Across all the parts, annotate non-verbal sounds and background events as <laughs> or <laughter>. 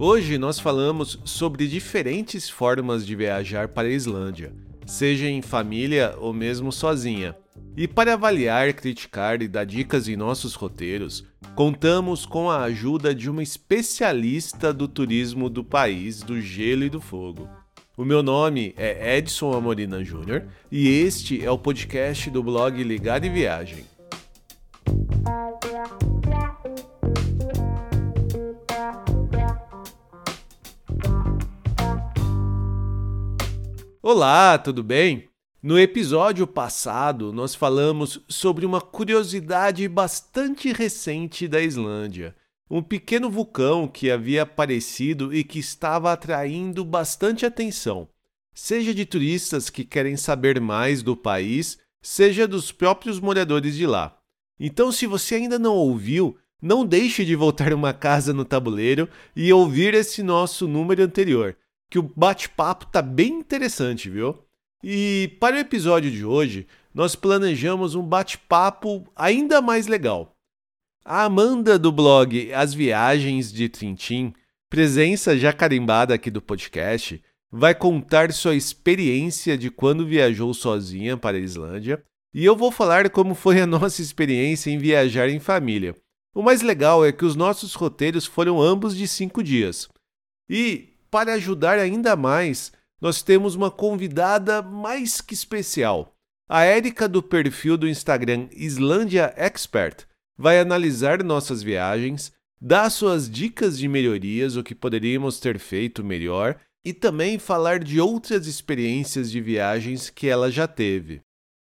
Hoje nós falamos sobre diferentes formas de viajar para a Islândia, seja em família ou mesmo sozinha. E para avaliar, criticar e dar dicas em nossos roteiros, contamos com a ajuda de uma especialista do turismo do país do gelo e do fogo. O meu nome é Edson Amorina Júnior e este é o podcast do blog Ligado em Viagem. Olá, tudo bem? No episódio passado, nós falamos sobre uma curiosidade bastante recente da Islândia. Um pequeno vulcão que havia aparecido e que estava atraindo bastante atenção, seja de turistas que querem saber mais do país, seja dos próprios moradores de lá. Então, se você ainda não ouviu, não deixe de voltar uma casa no tabuleiro e ouvir esse nosso número anterior que o bate-papo tá bem interessante, viu? E para o episódio de hoje, nós planejamos um bate-papo ainda mais legal. A Amanda do blog As Viagens de Trintim, presença já carimbada aqui do podcast, vai contar sua experiência de quando viajou sozinha para a Islândia e eu vou falar como foi a <laughs> nossa experiência em viajar em família. O mais legal é que os nossos roteiros foram ambos de cinco dias. E para ajudar ainda mais, nós temos uma convidada mais que especial. A Érica do perfil do Instagram Islândia Expert vai analisar nossas viagens, dar suas dicas de melhorias, o que poderíamos ter feito melhor e também falar de outras experiências de viagens que ela já teve.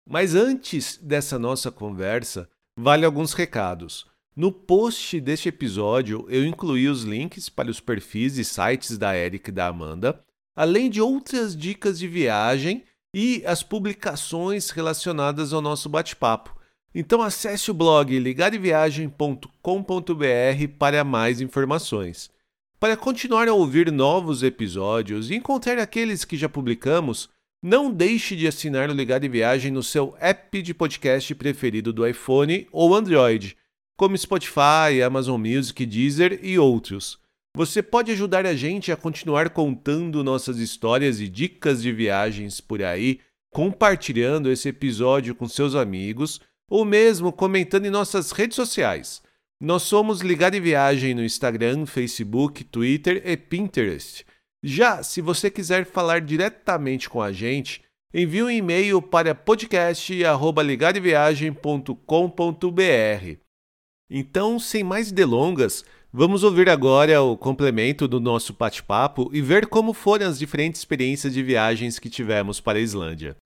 Mas antes dessa nossa conversa, vale alguns recados. No post deste episódio, eu incluí os links para os perfis e sites da Eric e da Amanda, além de outras dicas de viagem e as publicações relacionadas ao nosso bate-papo. Então acesse o blog ligadeviagem.com.br para mais informações. Para continuar a ouvir novos episódios e encontrar aqueles que já publicamos, não deixe de assinar o Ligado Viagem no seu app de podcast preferido do iPhone ou Android como Spotify, Amazon Music, Deezer e outros. Você pode ajudar a gente a continuar contando nossas histórias e dicas de viagens por aí, compartilhando esse episódio com seus amigos ou mesmo comentando em nossas redes sociais. Nós somos Ligado em Viagem no Instagram, Facebook, Twitter e Pinterest. Já se você quiser falar diretamente com a gente, envie um e-mail para podcast@ligadeviagem.com.br. Então, sem mais delongas, vamos ouvir agora o complemento do nosso bate-papo e ver como foram as diferentes experiências de viagens que tivemos para a Islândia.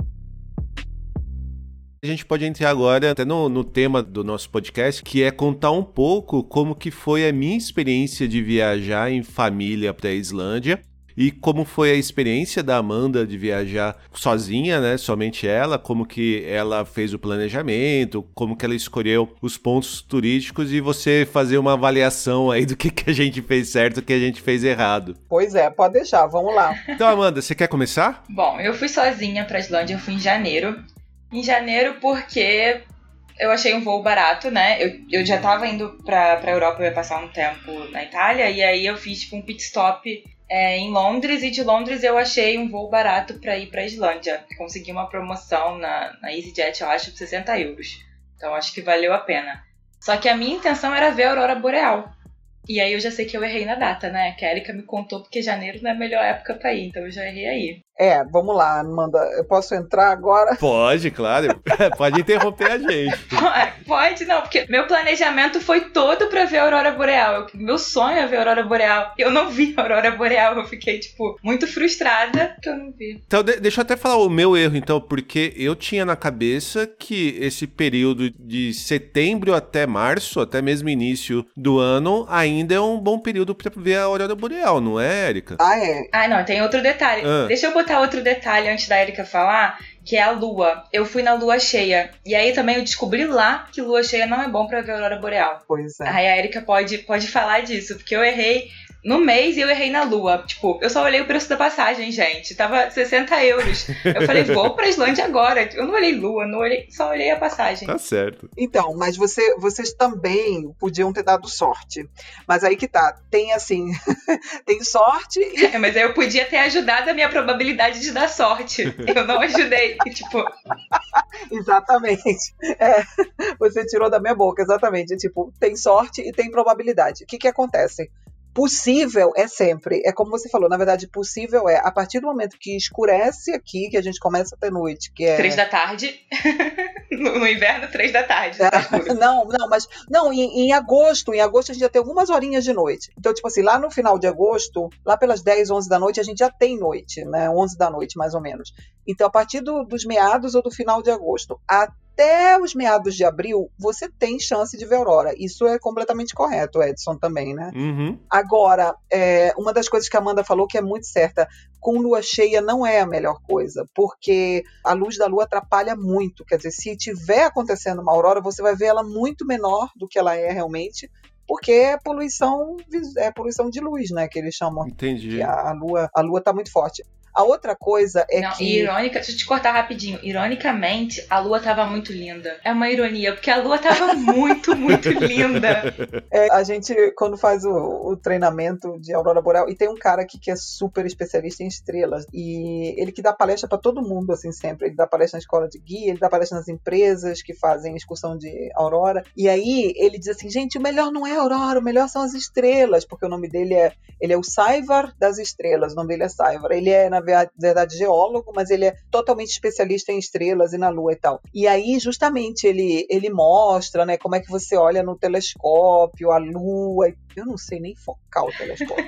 A gente pode entrar agora até no, no, tema do nosso podcast, que é contar um pouco como que foi a minha experiência de viajar em família para a Islândia e como foi a experiência da Amanda de viajar sozinha, né? Somente ela, como que ela fez o planejamento, como que ela escolheu os pontos turísticos e você fazer uma avaliação aí do que, que a gente fez certo e o que a gente fez errado. Pois é, pode deixar, vamos lá. Então, Amanda, você quer começar? Bom, eu fui sozinha pra Islândia, eu fui em janeiro. Em janeiro porque eu achei um voo barato, né? Eu, eu já tava indo pra, pra Europa, eu ia passar um tempo na Itália, e aí eu fiz tipo um pit stop é, em Londres e de Londres eu achei um voo barato para ir para Islândia. Consegui uma promoção na, na EasyJet, eu acho, de 60 euros. Então acho que valeu a pena. Só que a minha intenção era ver a Aurora Boreal. E aí eu já sei que eu errei na data, né? Que a Erika me contou porque janeiro não é a melhor época pra ir, então eu já errei aí. É, vamos lá, Amanda. Eu posso entrar agora? <laughs> Pode, claro. <laughs> Pode interromper a gente. <laughs> Pode, não, porque meu planejamento foi todo pra ver a Aurora Boreal. Meu sonho é ver a Aurora Boreal. Eu não vi a Aurora Boreal. Eu fiquei, tipo, muito frustrada que eu não vi. Então, deixa eu até falar o meu erro, então, porque eu tinha na cabeça que esse período de setembro até março, até mesmo início do ano, ainda é um bom período pra ver a Aurora Boreal, não é, Erika? Ah, é. Ah, não, tem outro detalhe. Ah. Deixa eu botar outro detalhe antes da Erika falar, que é a lua. Eu fui na lua cheia. E aí também eu descobri lá que lua cheia não é bom para ver a aurora boreal. Pois é. Aí a Erika pode, pode falar disso, porque eu errei no mês eu errei na lua. Tipo, eu só olhei o preço da passagem, gente. Tava 60 euros. Eu falei, vou pra Islândia agora. Eu não olhei lua, não olhei, só olhei a passagem. Tá certo. Então, mas você, vocês também podiam ter dado sorte. Mas aí que tá. Tem assim, <laughs> tem sorte. E... É, mas aí eu podia ter ajudado a minha probabilidade de dar sorte. Eu não ajudei. tipo. <laughs> exatamente. É, você tirou da minha boca, exatamente. Tipo, tem sorte e tem probabilidade. O que que acontece? Possível é sempre, é como você falou, na verdade, possível é a partir do momento que escurece aqui, que a gente começa a ter noite, que é. Três da tarde. <laughs> no, no, inverno, três da tarde. Tá <laughs> não, não, mas. Não, em, em, agosto, em agosto a gente já tem algumas horinhas de noite. Então, tipo assim, lá no final de agosto, lá pelas 10, 11 da noite, a gente já tem noite, né? 11 da noite, mais ou menos. Então, a partir do, dos meados ou do final de agosto até os meados de abril, você tem chance de ver aurora. Isso é completamente correto, Edson, também, né? Uhum. Agora, é, uma das coisas que a Amanda falou que é muito certa, com lua cheia não é a melhor coisa, porque a luz da lua atrapalha muito. Quer dizer, se tiver acontecendo uma aurora, você vai ver ela muito menor do que ela é realmente, porque é poluição, é poluição de luz, né, que eles chamam. Entendi. A, a lua, a lua tá muito forte. A outra coisa é Não, que. Irônica, deixa eu te cortar rapidinho. Ironicamente, a lua tava muito linda. É uma ironia, porque a lua tava <laughs> muito, muito linda. É, a gente, quando faz o, o, treinamento de Aurora Boreal, e tem um cara aqui que é super especialista em estrelas, e ele que dá palestra para todo mundo, assim, sempre. Ele dá palestra na escola de guia, ele dá palestra nas empresas que fazem excursão de Aurora. E aí ele diz assim: gente, o melhor não é Aurora, o melhor são as estrelas, porque o nome dele é. Ele é o Saivar das estrelas, o nome dele é Saivar. Ele é, na verdade, geólogo, mas ele é totalmente especialista em estrelas e na Lua e tal. E aí, justamente, ele, ele mostra, né, como é que você olha no telescópio, a Lua. Eu não sei nem focar o telescópio.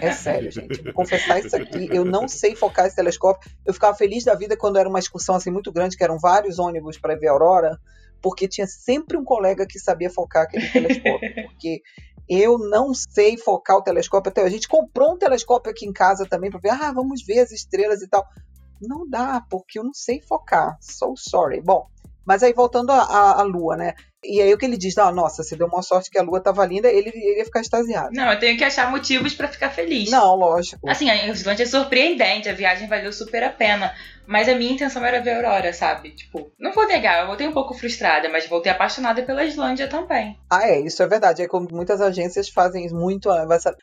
É sério, gente. Vou confessar isso aqui. Eu não sei focar esse telescópio. Eu ficava feliz da vida quando era uma excursão assim muito grande, que eram vários ônibus para ver a aurora porque tinha sempre um colega que sabia focar aquele telescópio, porque eu não sei focar o telescópio até. A gente comprou um telescópio aqui em casa também para ver, ah, vamos ver as estrelas e tal. Não dá, porque eu não sei focar. So sorry. Bom, mas aí voltando à Lua, né? E aí o que ele diz, ah, nossa, se deu uma sorte que a lua tava linda, ele, ele ia ficar extasiado. Não, eu tenho que achar motivos para ficar feliz. Não, lógico. Assim, a Islândia é surpreendente, a viagem valeu super a pena. Mas a minha intenção era ver a Aurora, sabe? Tipo, não vou negar, eu voltei um pouco frustrada, mas voltei apaixonada pela Islândia também. Ah, é, isso é verdade. É como muitas agências fazem muito,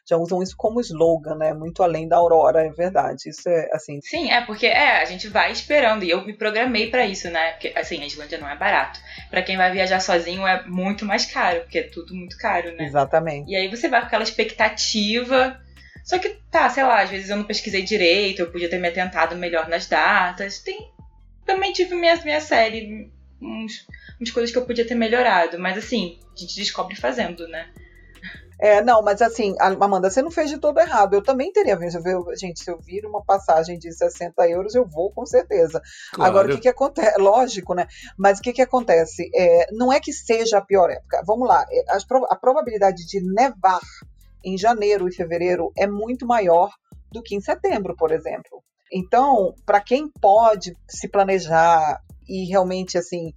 já usam isso como slogan, né? Muito além da Aurora, é verdade. Isso é assim. Sim, é porque é, a gente vai esperando e eu me programei para isso, né? Porque assim, a Islândia não é barato. Para quem vai viajar sozinho é muito mais caro, porque é tudo muito caro, né? Exatamente. E aí você vai com aquela expectativa só que, tá, sei lá, às vezes eu não pesquisei direito, eu podia ter me atentado melhor nas datas. Tem. Também tive minha, minha série, uns, umas coisas que eu podia ter melhorado. Mas assim, a gente descobre fazendo, né? É, não, mas assim, Amanda, você não fez de todo errado. Eu também teria visto. Gente, se eu vir uma passagem de 60 euros, eu vou com certeza. Claro. Agora, o que, que acontece? Lógico, né? Mas o que, que acontece? É, não é que seja a pior época. Vamos lá, é, a probabilidade de nevar em janeiro e fevereiro é muito maior do que em setembro, por exemplo. Então, para quem pode se planejar e realmente assim,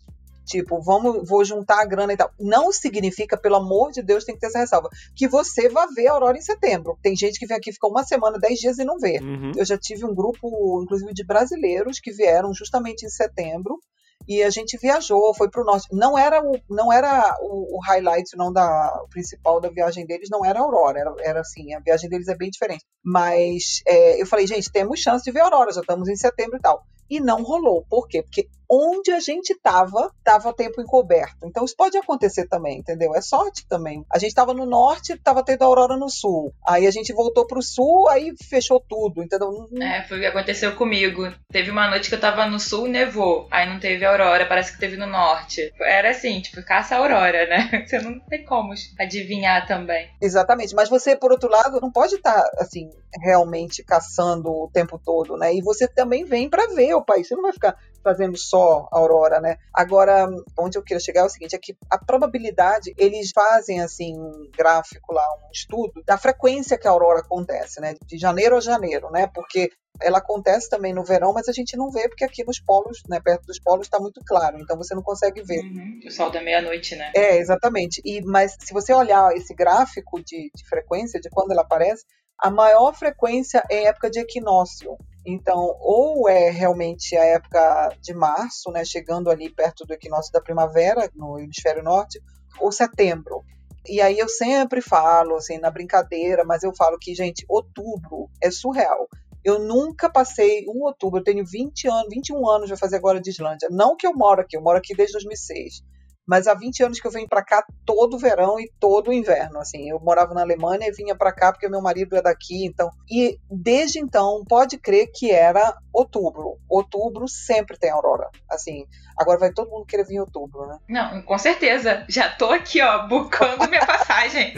tipo, vamos, vou juntar a grana e tal, não significa, pelo amor de Deus, tem que ter essa ressalva, que você vá ver a aurora em setembro. Tem gente que vem aqui, fica uma semana, dez dias e não vê. Uhum. Eu já tive um grupo, inclusive, de brasileiros que vieram justamente em setembro e a gente viajou, foi para o norte. Não era o, não era o, o highlight, não da o principal da viagem deles, não era a Aurora, era, era assim, a viagem deles é bem diferente. Mas é, eu falei, gente, temos chance de ver a Aurora, já estamos em setembro e tal. E não rolou. Por quê? Porque onde a gente estava, estava tempo encoberto. Então isso pode acontecer também, entendeu? É sorte também. A gente estava no norte, estava tendo aurora no sul. Aí a gente voltou para o sul, aí fechou tudo, entendeu? É, foi o que aconteceu comigo. Teve uma noite que eu estava no sul, nevou. Aí não teve aurora, parece que teve no norte. Era assim, tipo, caça a aurora, né? <laughs> Você não tem como adivinhar também. Exatamente. Mas você, por outro lado, não pode estar, tá, assim, realmente caçando o tempo todo, né? E você também vem para ver o país. Você não vai ficar fazendo só aurora, né? Agora, onde eu quero chegar é o seguinte, é que a probabilidade, eles fazem, assim, um gráfico lá, um estudo da frequência que a aurora acontece, né? De janeiro a janeiro, né? Porque ela acontece também no verão, mas a gente não vê porque aqui nos polos, né, perto dos polos, está muito claro, então você não consegue ver. Uhum. O sol da meia-noite, né? É, exatamente. E, mas se você olhar esse gráfico de, de frequência, de quando ela aparece, a maior frequência é época de equinócio. Então, ou é realmente a época de março, né, chegando ali perto do equinócio da primavera, no hemisfério norte, ou setembro. E aí eu sempre falo, assim, na brincadeira, mas eu falo que, gente, outubro é surreal. Eu nunca passei um outubro, eu tenho 20 anos, 21 anos, vai fazer agora de Islândia. Não que eu moro aqui, eu moro aqui desde 2006 mas há 20 anos que eu venho para cá todo verão e todo inverno, assim. Eu morava na Alemanha e vinha para cá porque meu marido é daqui, então. E desde então, pode crer que era outubro. Outubro sempre tem aurora, assim. Agora vai todo mundo querer vir em outubro, né? Não, com certeza. Já tô aqui, ó, bucando minha passagem.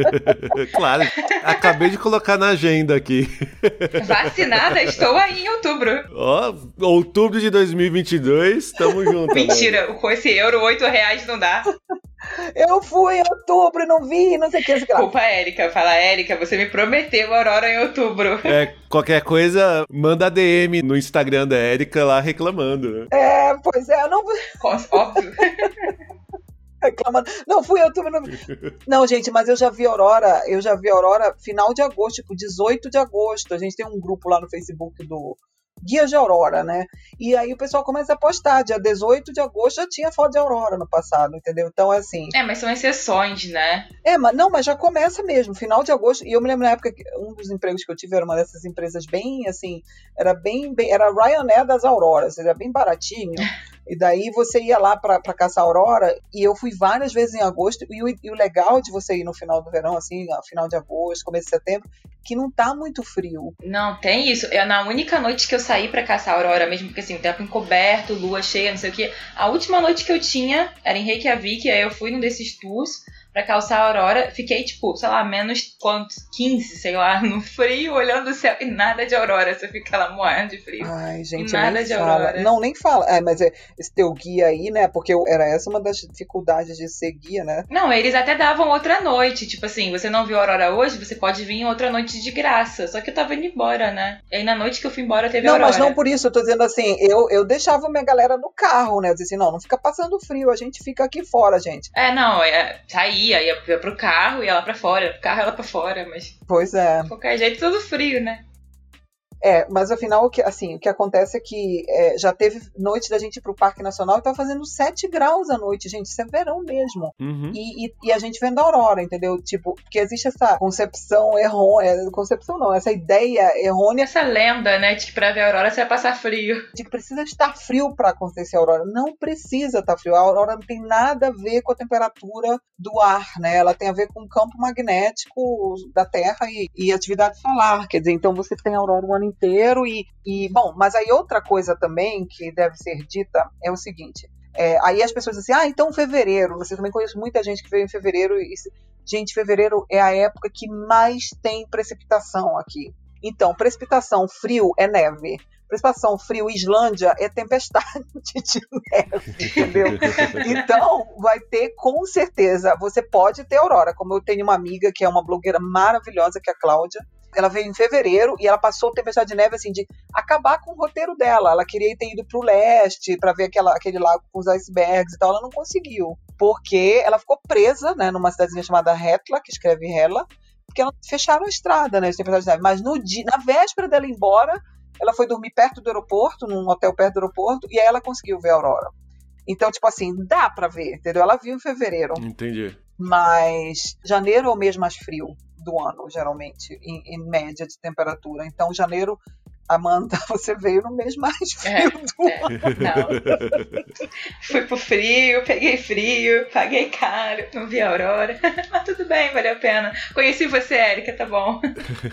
<laughs> claro. Acabei de colocar na agenda aqui. Vacinada, estou aí em outubro. Ó, outubro de 2022, tamo junto. Mentira, com esse euro, 8 reais não dá. Eu fui em outubro e não vi, não sei o que. Sei Culpa Érica. Fala, Érica, você me prometeu Aurora em outubro. É, qualquer coisa, manda DM no Instagram da Érica lá reclamando. É, pois é, eu não. Óbvio. <laughs> reclamando. Não, fui eu também. Não... não, gente, mas eu já vi Aurora, eu já vi Aurora final de agosto, tipo 18 de agosto. A gente tem um grupo lá no Facebook do Guia de Aurora, né? E aí o pessoal começa a postar. Dia 18 de agosto já tinha foto de Aurora no passado, entendeu? Então é assim. É, mas são exceções, né? É, mas não, mas já começa mesmo, final de agosto. E eu me lembro na época que um dos empregos que eu tive era uma dessas empresas bem assim, era bem, bem era Ryanair das Auroras, era bem baratinho. <laughs> E daí você ia lá para caçar aurora, e eu fui várias vezes em agosto, e o, e o, legal de você ir no final do verão, assim, final de agosto, começo de setembro, que não tá muito frio. Não, tem isso. Eu, na única noite que eu saí para caçar aurora, mesmo porque assim, tempo encoberto, lua cheia, não sei o que, a última noite que eu tinha era em Reykjavik, aí eu fui num desses tours pra calçar a aurora. Fiquei, tipo, sei lá, menos quantos? 15, sei lá, no frio, olhando o céu e nada de aurora. Você fica lá moendo de frio. Ai, gente, nada de fala. aurora. Não, nem fala. É, mas é, esse teu guia aí, né? Porque era essa uma das dificuldades de ser guia, né? Não, eles até davam outra noite. Tipo assim, você não viu a aurora hoje, você pode vir outra noite de graça. Só que eu tava indo embora, né? E aí na noite que eu fui embora teve não, aurora. Não, mas não por isso. Eu tô dizendo assim, eu, eu deixava minha galera no carro, né? Eu dizia assim, não, não fica passando frio, a gente fica aqui fora, gente. É, não, é, saía, ia, ia pro carro, ia lá pra fora. O carro ia lá pra fora, mas. Pois é. De qualquer jeito, tudo frio, né? É, mas afinal, o que, assim, o que acontece é que é, já teve noite da gente ir pro Parque Nacional e tava fazendo 7 graus à noite, gente. Isso é verão mesmo. Uhum. E, e, e, a gente vendo a aurora, entendeu? Tipo, porque existe essa concepção errônea. Concepção não, essa ideia errônea. Essa lenda, né, de que pra ver a aurora você vai passar frio. De que precisa estar frio para acontecer a aurora. Não precisa estar frio. A aurora não tem nada a ver com a temperatura do ar, né? Ela tem a ver com o campo magnético da Terra e, e atividade solar. Quer dizer, então você tem a aurora o ano inteiro e, e bom, mas aí outra coisa também que deve ser dita é o seguinte. É, aí as pessoas dizem assim, ah, então fevereiro. Você também conhece muita gente que veio em fevereiro. E, gente, fevereiro é a época que mais tem precipitação aqui. Então, precipitação, frio é neve. Precipitação, frio, Islândia é tempestade <laughs> de neve, entendeu? Então, vai ter com certeza. Você pode ter aurora, como eu tenho uma amiga que é uma blogueira maravilhosa, que é a Cláudia ela veio em fevereiro e ela passou o Tempestade de Neve assim de acabar com o roteiro dela. Ela queria ter ido para o leste para ver aquela, aquele lago com os icebergs e tal. Ela não conseguiu, porque ela ficou presa, né, numa cidadezinha chamada Hetla, que escreve Hela, porque ela fecharam a estrada, né, de Tempestade de Neve. Mas no dia, na véspera dela ir embora, ela foi dormir perto do aeroporto, num hotel perto do aeroporto, e aí ela conseguiu ver a aurora. Então, tipo assim, dá para ver, entendeu? Ela viu em fevereiro. Entendi. Mas janeiro é o mês mais frio do ano, geralmente, em, em média de temperatura. Então, janeiro Amanda, <laughs> você veio no mês mais frio é, do é, ano. <laughs> Fui pro frio, peguei frio, paguei caro, não vi a aurora. <laughs> Mas tudo bem, valeu a pena. Conheci você, Érica, tá bom.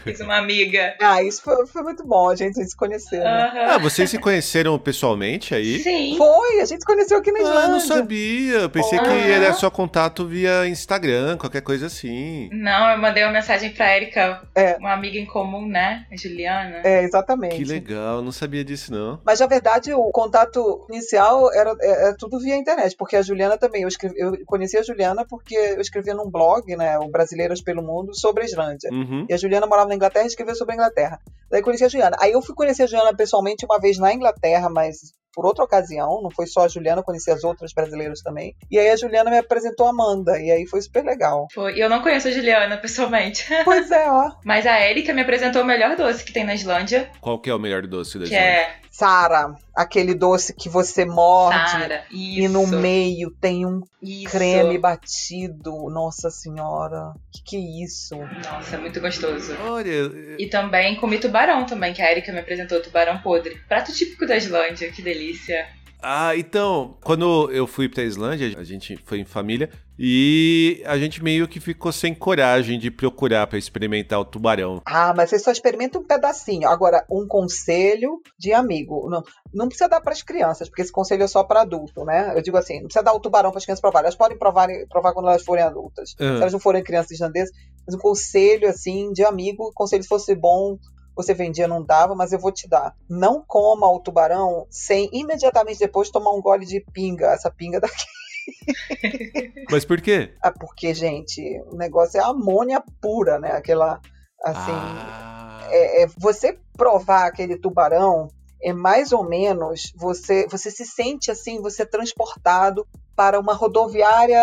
Fiz uma amiga. Ah, isso foi, foi muito bom, a gente se conheceu. Né? Ah, vocês se conheceram pessoalmente aí? Sim. Foi, a gente se conheceu aqui na Islândia. Ah, não sabia. Eu pensei que era só contato via Instagram, qualquer coisa assim. Não, eu mandei uma mensagem pra Érica, é. uma amiga em comum, né? A Juliana. É, exatamente exatamente. Que legal, não sabia disso não. Mas na verdade o contato inicial era, era, tudo via internet, porque a Juliana também, eu, escrevi, eu conheci a Juliana porque eu escrevia num blog, né, o Brasileiras pelo Mundo, sobre a Islândia. Uhum. E a Juliana morava na Inglaterra e escrevia sobre a Inglaterra. Daí conheci a Juliana. Aí eu fui conhecer a Juliana pessoalmente uma vez na Inglaterra, mas por outra ocasião, não foi só a Juliana, conheci as outras brasileiras também. E aí a Juliana me apresentou a Amanda, e aí foi super legal. Foi. E eu não conheço a Juliana pessoalmente. <laughs> Pois é, ó. Mas a Erika me apresentou o melhor doce que tem na Islândia. Qual que é o melhor doce da Que Islândia? é Sara, aquele doce que você morde e no meio tem um Isso. creme batido. Nossa senhora, que que é isso? Nossa, é muito gostoso. Olha, E também comi tubarão também, que a Erika me apresentou tubarão podre. Prato típico da Islândia, que delícia. Ah, então, quando eu fui pra Islândia, a gente foi em família e a gente meio que ficou sem coragem de procurar pra experimentar o tubarão. Ah, mas você só experimenta um pedacinho. Agora, um conselho de amigo. Não, não precisa dar para as crianças, porque esse conselho é só para adulto, né? Eu digo assim, não precisa dar o tubarão para as crianças provarem. Elas podem provar, provar quando elas forem adultas. Ah. Se elas não forem crianças islandesas. Mas um conselho, assim, de amigo, conselho se fosse bom, você vendia, não dava, mas eu vou te dar. Não coma o tubarão sem imediatamente depois tomar um gole de pinga. Essa pinga daqui. <laughs> Mas por quê? Ah, porque, gente, o negócio é amônia pura, né? Aquela, assim... ah, é, é, você provar aquele tubarão é mais ou menos você você se sente assim você é transportado para uma rodoviária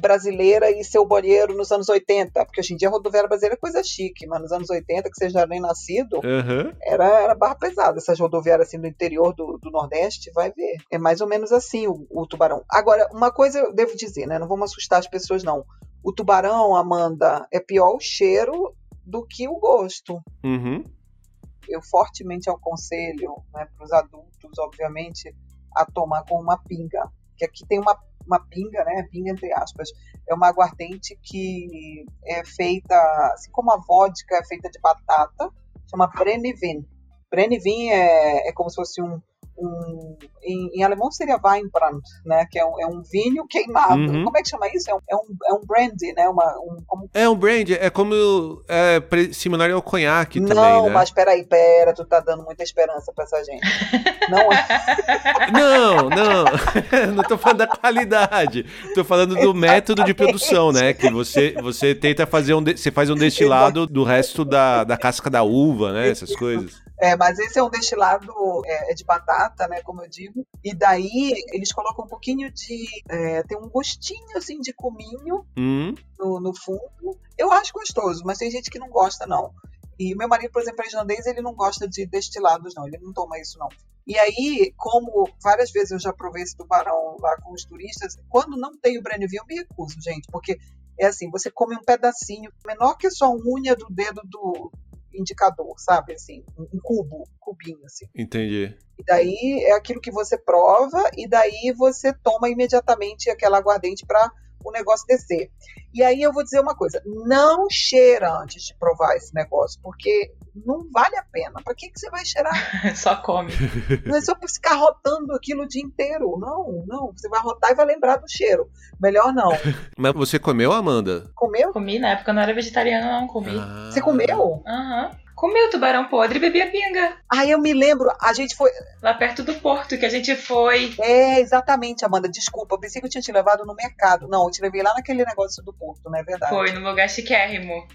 brasileira e seu banheiro nos anos 80 porque hoje em dia a rodoviária brasileira é coisa chique mas nos anos 80 que você já nem nascido aham. era, era barra pesada essas rodoviárias assim do interior do, do Nordeste vai ver é mais ou menos assim o, o tubarão agora uma coisa eu devo dizer né não vamos assustar as pessoas não o tubarão Amanda é pior o cheiro do que o gosto Uhum. eu fortemente aconselho né, para os adultos, obviamente, a tomar com uma pinga. Que aqui tem uma, uma pinga, né? Pinga entre aspas. É uma aguardente que é feita, assim como a vodka é feita de batata, chama Brennivin. Brennivin é, é como se fosse um. Um em, em alemão seria Weinbrand, né? Que é um, é um vinho queimado. Uhum. Como é que chama isso? É um, é um, é um brandy, né? Uma, um, É um brand, é como é, similar ao conhaque não, também, né? mas peraí, pera, tu tá dando muita esperança pra essa gente. Não é. <laughs> Não, não. <laughs> não tô falando da qualidade. Tô falando do método de produção, né? Que você, você tenta fazer um. de- Você faz um destilado do resto da, da casca da uva, né? Essas coisas. É, mas esse é um destilado é, é de batata, né? Como eu digo. E daí eles colocam um pouquinho de. é, tem um gostinho assim de cominho Hum, no, no fundo. Eu acho gostoso, mas tem gente que não gosta, não. E meu marido, por exemplo, é islandês, ele não gosta de destilados, não. Ele não toma isso, não. E aí, como várias vezes eu já provei esse tubarão lá com os turistas, quando não tem o Brennivin, eu me recuso, gente, porque é assim, você come um pedacinho menor que a sua unha do dedo do indicador, sabe? Assim, um cubo, um cubinho, assim. entendi. E daí é aquilo que você prova, e daí você toma imediatamente aquela aguardente para o negócio descer. E aí eu vou dizer uma coisa: não cheira antes de provar esse negócio, porque não vale a pena. Para que, que você vai cheirar? <laughs> Só come. Não é só para ficar rotando aquilo o dia inteiro. Não, não. Você vai rotar e vai lembrar do cheiro. Melhor não. <laughs> Mas você comeu, Amanda? Comeu? Comi, na época eu não era vegetariana, não comi. Ah. Você comeu? Aham. Comi o tubarão podre e bebi a pinga. Aí eu me lembro, a gente foi. Lá perto do porto, que a gente foi. É, exatamente, Amanda. Desculpa, eu pensei que eu tinha te levado no mercado. Não, eu te levei lá naquele negócio do porto, não é verdade? Foi num lugar chiquérrimo.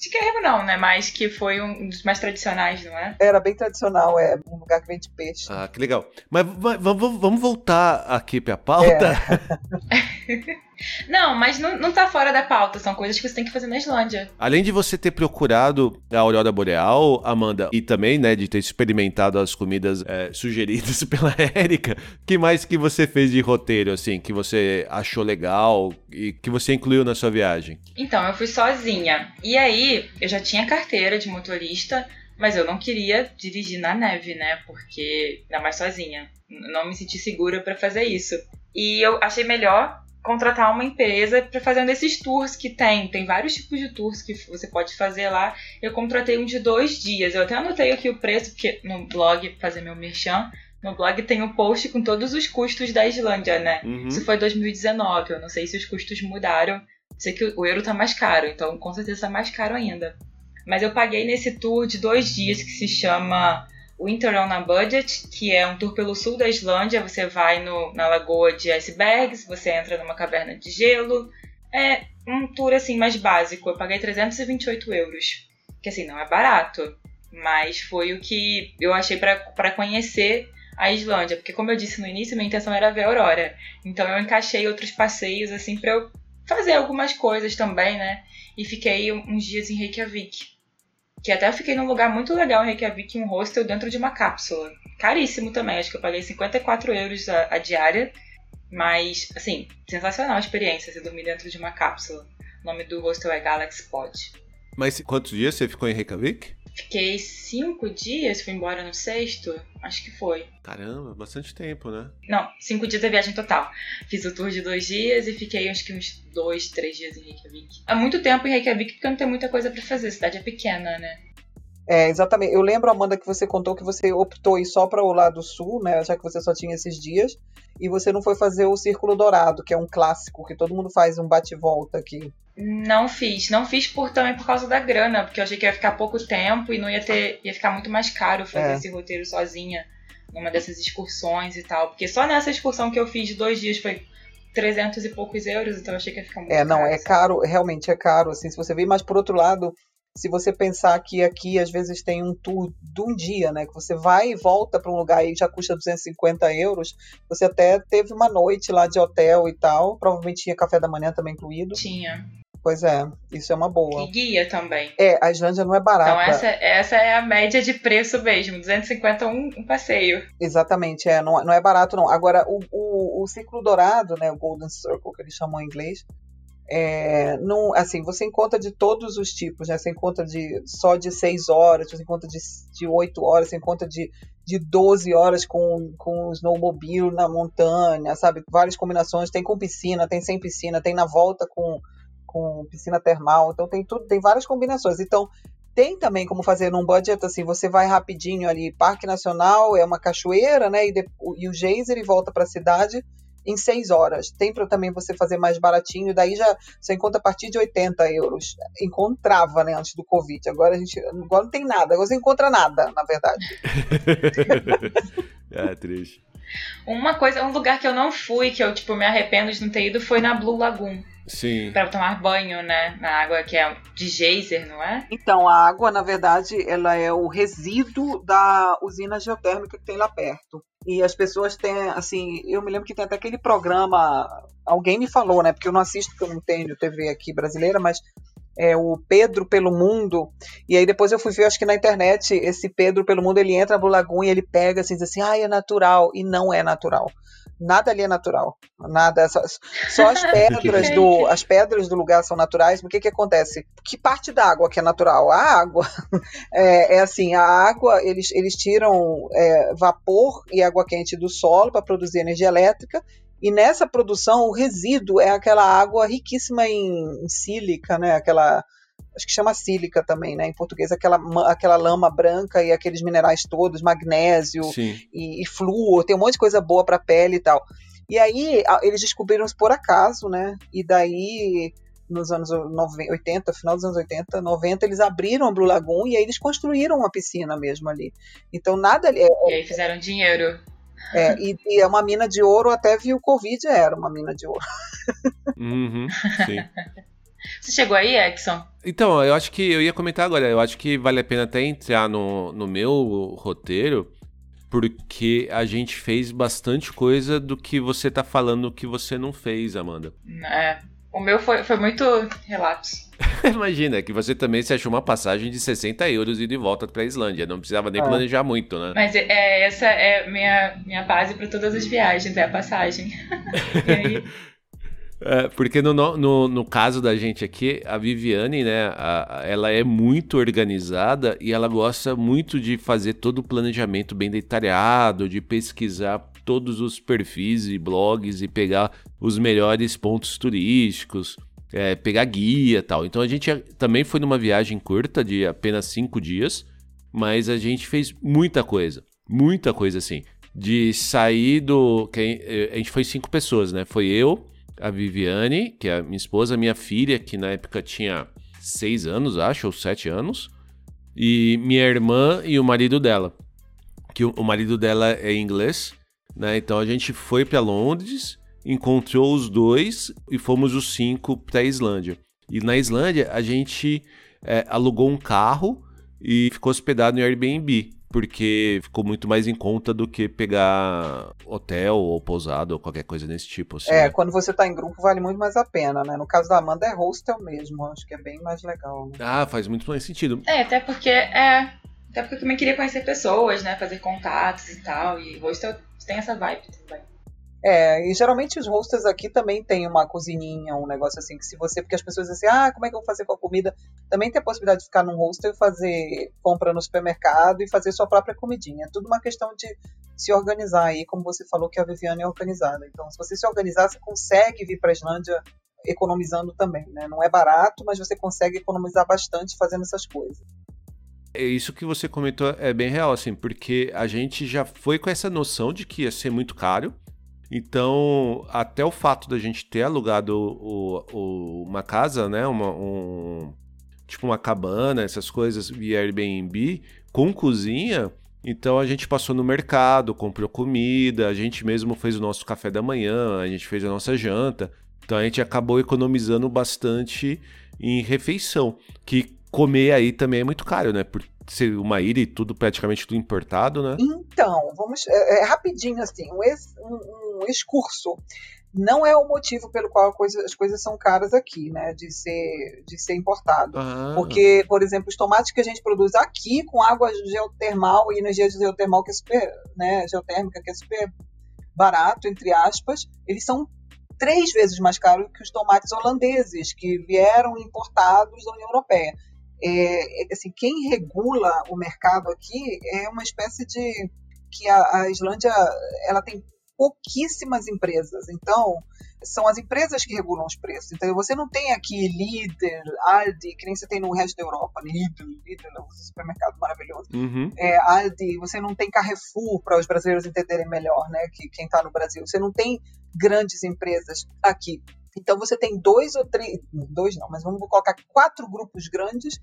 Chiquérrimo não, né? Mas que foi um dos mais tradicionais, não é? Era bem tradicional, é um lugar que vende peixe. Ah, que legal. Mas va- va- va- vamos voltar aqui pra pauta. <laughs> Não, mas não, não tá fora da pauta. São coisas que você tem que fazer na Islândia. Além de você ter procurado a Aurora Boreal, Amanda, e também, né, de ter experimentado as comidas é, sugeridas <laughs> pela Érica, que mais que você fez de roteiro, assim, que você achou legal e que você incluiu na sua viagem? Então, eu fui sozinha. E aí, eu já tinha carteira de motorista, mas eu não queria dirigir na neve, né? Porque, ainda mais sozinha. Não me senti segura pra fazer isso. E eu achei melhor contratar uma empresa pra fazer um desses tours que tem. Tem vários tipos de tours que você pode fazer lá. Eu contratei um de dois dias. Eu até anotei aqui o preço, porque no blog, fazer meu merchan, no blog tem um post com todos os custos da Islândia, né? Uhum. Isso foi 2019, eu não sei se os custos mudaram. Sei que o euro tá mais caro, então com certeza tá mais caro ainda. Mas eu paguei nesse tour de dois dias que se chama Winter on a Budget, que é um tour pelo sul da Islândia. Você vai no, na lagoa de icebergs, você entra numa caverna de gelo. É um tour assim mais básico. Eu paguei 328 euros, que assim não é barato, mas foi o que eu achei para conhecer a Islândia, porque como eu disse no início, minha intenção era ver a aurora. Então eu encaixei outros passeios assim para eu fazer algumas coisas também, né? E fiquei uns dias em Reykjavik que até fiquei num lugar muito legal em Reykjavik, um hostel dentro de uma cápsula. Caríssimo também, acho que eu paguei 54 euros a, a diária. Mas, assim, sensacional a experiência, você dormir dentro de uma cápsula. O nome do hostel é Galaxy Pod. Mas quantos dias você ficou em Reykjavik? Fiquei cinco dias, fui embora no sexto, acho que foi. Caramba, bastante tempo, né? Não, cinco dias da viagem total. Fiz o tour de dois dias e fiquei acho que uns dois, três dias em Reykjavik. Há muito tempo em Reykjavik porque não tem muita coisa para fazer, a cidade é pequena, né? É, exatamente. Eu lembro, Amanda, que você contou que você optou ir só para o lado sul, né? Já que você só tinha esses dias. E você não foi fazer o Círculo Dourado, que é um clássico, que todo mundo faz um bate-volta aqui. Não fiz. Não fiz por, também por causa da grana, porque eu achei que ia ficar pouco tempo e não ia ter. ia ficar muito mais caro fazer é. esse roteiro sozinha numa dessas excursões e tal. Porque só nessa excursão que eu fiz de dois dias foi 300 e poucos euros, então eu achei que ia ficar muito É, não, caro, é assim. caro, realmente é caro, assim, se você vê, mas por outro lado, se você pensar que aqui às vezes tem um tour de um dia, né? Que você vai e volta para um lugar e já custa 250 euros, você até teve uma noite lá de hotel e tal. Provavelmente tinha café da manhã também incluído. Tinha. Pois é, isso é uma boa. E guia também. É, a Islândia não é barata. Então essa, essa é a média de preço mesmo, 250 um, um passeio. Exatamente, é, não, não é barato não. Agora, o, o, o Círculo Dourado, né, o Golden Circle, que eles chamam em inglês, é, não, assim, você encontra de todos os tipos, né? Você encontra de só de 6 horas, você encontra de, de 8 horas, você encontra de, de 12 horas com, com snowmobile na montanha, sabe? Várias combinações, tem com piscina, tem sem piscina, tem na volta com, com piscina termal, então tem tudo, tem várias combinações. Então, tem também como fazer num budget assim, você vai rapidinho ali, Parque Nacional é uma cachoeira, né? E, de, e o geyser e volta para a cidade em seis horas. Tem para também você fazer mais baratinho, daí já você encontra a partir de 80 euros. Encontrava, né, antes do Covid. Agora a gente agora não tem nada, agora você encontra nada, na verdade. <laughs> é triste. Uma coisa, um lugar que eu não fui, que eu tipo me arrependo de não ter ido, foi na Blue Lagoon. Sim. Para tomar banho, né? Na água que é de geyser, não é? Então, a água, na verdade, ela é o resíduo da usina geotérmica que tem lá perto. E as pessoas têm, assim, eu me lembro que tem até aquele programa, alguém me falou, né? Porque eu não assisto, porque eu não tenho TV aqui brasileira, mas é o Pedro pelo Mundo. E aí depois eu fui ver, acho que na internet, esse Pedro pelo Mundo, ele entra no Lagoon e ele pega assim, diz assim, ah, é natural. E não é natural. Nada ali é natural. Nada. Só, só as <laughs> pedras do. As pedras do lugar são naturais. O que, que acontece? Que parte da água que é natural? A água. <laughs> É, é assim, a água, eles, eles tiram é, vapor e água quente do solo para produzir energia elétrica. E nessa produção, o resíduo é aquela água riquíssima em, em sílica, né? Aquela acho que chama sílica também, né? Em português, aquela, aquela lama branca e aqueles minerais todos, magnésio e, e flúor, tem um monte de coisa boa para a pele e tal. E aí eles descobriram isso por acaso, né? E daí nos anos 80, final dos anos 80, 90, eles abriram a Blue Lagoon e aí eles construíram uma piscina mesmo ali. Então nada ali. É, e aí fizeram dinheiro. É, e, e, é uma mina de ouro, até viu o Covid era uma mina de ouro. Uhum, sim. <laughs> Você chegou aí, Exxon? Então, eu acho que eu ia comentar agora. Eu acho que vale a pena até entrar no, no meu roteiro, porque a gente fez bastante coisa do que você tá falando que você não fez, Amanda. É. O meu foi, foi muito relapso. <laughs> Imagina, que você também se achou uma passagem de 60 euros e de volta pra Islândia. Não precisava nem é. planejar muito, né? Mas é, essa é minha, minha base para todas as viagens, é a passagem. <laughs> e aí. É, porque no, no, no, caso da gente aqui, a Viviane, né, a, ela é muito organizada e ela gosta muito de fazer todo o planejamento bem detalhado, de pesquisar todos os perfis e blogs e pegar os melhores pontos turísticos, é, pegar guia tal. Então a gente também foi numa viagem curta de apenas cinco dias, mas a gente fez muita coisa, muita coisa assim. De sair do. A gente foi cinco pessoas, né? Foi eu, a Viviane, que é a minha esposa, minha filha, que na época tinha seis anos, acho, ou sete anos, e minha irmã e o marido dela. que o marido dela é inglês, né? Então a gente foi para Londres, encontrou os dois e fomos os cinco para a Islândia. E na Islândia a gente é, alugou um carro e ficou hospedado no Airbnb, porque ficou muito mais em conta do que pegar hotel ou pousada ou qualquer coisa desse tipo. Assim, é, né? quando você tá em grupo vale muito mais a pena, né? No caso da Amanda é hostel mesmo, acho que é bem mais legal. Né? Ah, faz muito mais sentido. É, até porque é. Até porque eu também queria conhecer pessoas, né? Fazer contatos e tal. E hostel tem essa vibe também. É, e geralmente os hostels aqui também tem uma cozinhinha, um negócio assim, que se você. Porque as pessoas dizem assim, ah, como é que eu vou fazer com a comida? Também tem a possibilidade de ficar num hostel e fazer compra no supermercado e fazer sua própria comidinha. É tudo uma questão de se organizar aí, como você falou que a Viviane é organizada. Então, se você se organizar, você consegue vir para a Islândia economizando também, né? Não é barato, mas você consegue economizar bastante fazendo essas coisas. É isso que você comentou é bem real, assim, porque a gente já foi com essa noção de que ia ser muito caro. Então, até o fato da gente ter alugado o, o, uma casa, né? Uma, um, tipo uma cabana, essas coisas, via Airbnb, com cozinha. Então a gente passou no mercado, comprou comida, a gente mesmo fez o nosso café da manhã, a gente fez a nossa janta. Então a gente acabou economizando bastante em refeição. Que comer aí também é muito caro, né? Ser uma ilha e tudo praticamente tudo importado, né? Então, vamos. É, é rapidinho assim, um, ex, um, um excurso. Não é o motivo pelo qual coisa, as coisas são caras aqui, né? De ser, de ser importado. Ah. Porque, por exemplo, os tomates que a gente produz aqui com água geotermal e energia geotermal que é super, né, geotérmica, que é super barato, entre aspas, eles são três vezes mais caros que os tomates holandeses que vieram importados da União Europeia é, assim, quem regula o mercado aqui é uma espécie de que a, a Islândia ela tem pouquíssimas empresas, então são as empresas que regulam os preços. Então você não tem aqui Lidl, Aldi, que nem você tem no resto da Europa, Lidl, Lidl é um supermercado maravilhoso. Uhum. É, Aldi, você não tem Carrefour para os brasileiros entenderem melhor, né? Que quem está no Brasil, você não tem grandes empresas aqui. Então você tem dois ou três, dois não, mas vamos colocar quatro grupos grandes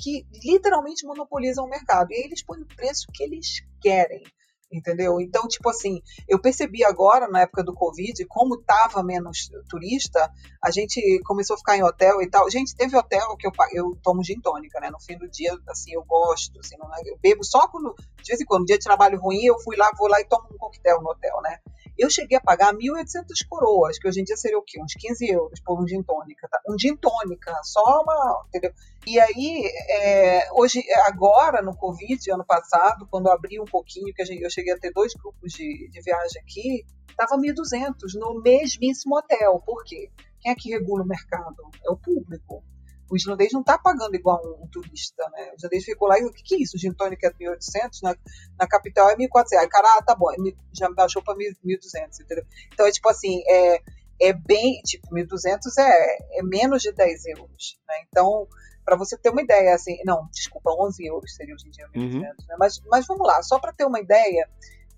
que literalmente monopolizam o mercado. E aí eles põem o preço que eles querem. Entendeu? Então, tipo assim, eu percebi agora, na época do Covid, como tava menos turista, a gente começou a ficar em hotel e tal. Gente, teve hotel que eu, eu tomo gin tônica, né? No fim do dia, assim, eu gosto, assim, não, é, eu bebo só quando, de vez em quando, dia de trabalho ruim, eu fui lá, vou lá e tomo um coquetel no hotel, né? Eu cheguei a pagar 1.800 coroas, que hoje em dia seria o quê? Uns 15 euros por um gin tônica. Tá? Um gin tônica, só uma. Entendeu? E aí, é, hoje, agora, no Covid, ano passado, quando abri um pouquinho, que gente, eu cheguei a ter dois grupos de, de viagem aqui, estava 1.200 no mesmíssimo hotel. Por quê? Quem é que regula o mercado? É o público o islandês não está pagando igual um, turista, né? O islandês ficou lá e o que, que é isso? O gin tônica é 1.800, na, na capital é 1.400. Aí, cara, ah, tá bom, já baixou para 1.200, entendeu? Então, é tipo assim, é, é bem, tipo, 1.200 é, é menos de 10 euros, né? Então, para você ter uma ideia, assim, não, desculpa, 11 euros seria hoje em dia 1.200, uhum. né? Mas, mas vamos lá, só para ter uma ideia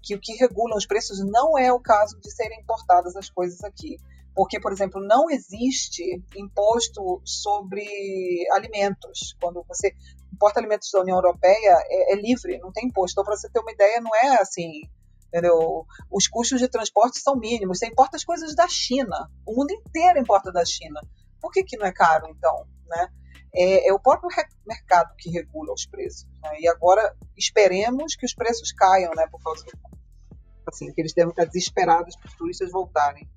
que o que regula os preços não é o caso de serem importadas as coisas aqui porque, por exemplo, não existe imposto sobre alimentos. Quando você importa alimentos da União Europeia, é, é livre, não tem imposto. Então, para você ter uma ideia, não é assim. Entendeu? Os custos de transporte são mínimos. Você importa as coisas da China. O mundo inteiro importa da China. Por que, que não é caro, então? Né? É, é o próprio mercado que regula os preços. Né? E agora esperemos que os preços caiam, né? Por causa do. Assim, que eles devem estar desesperados para os turistas voltarem.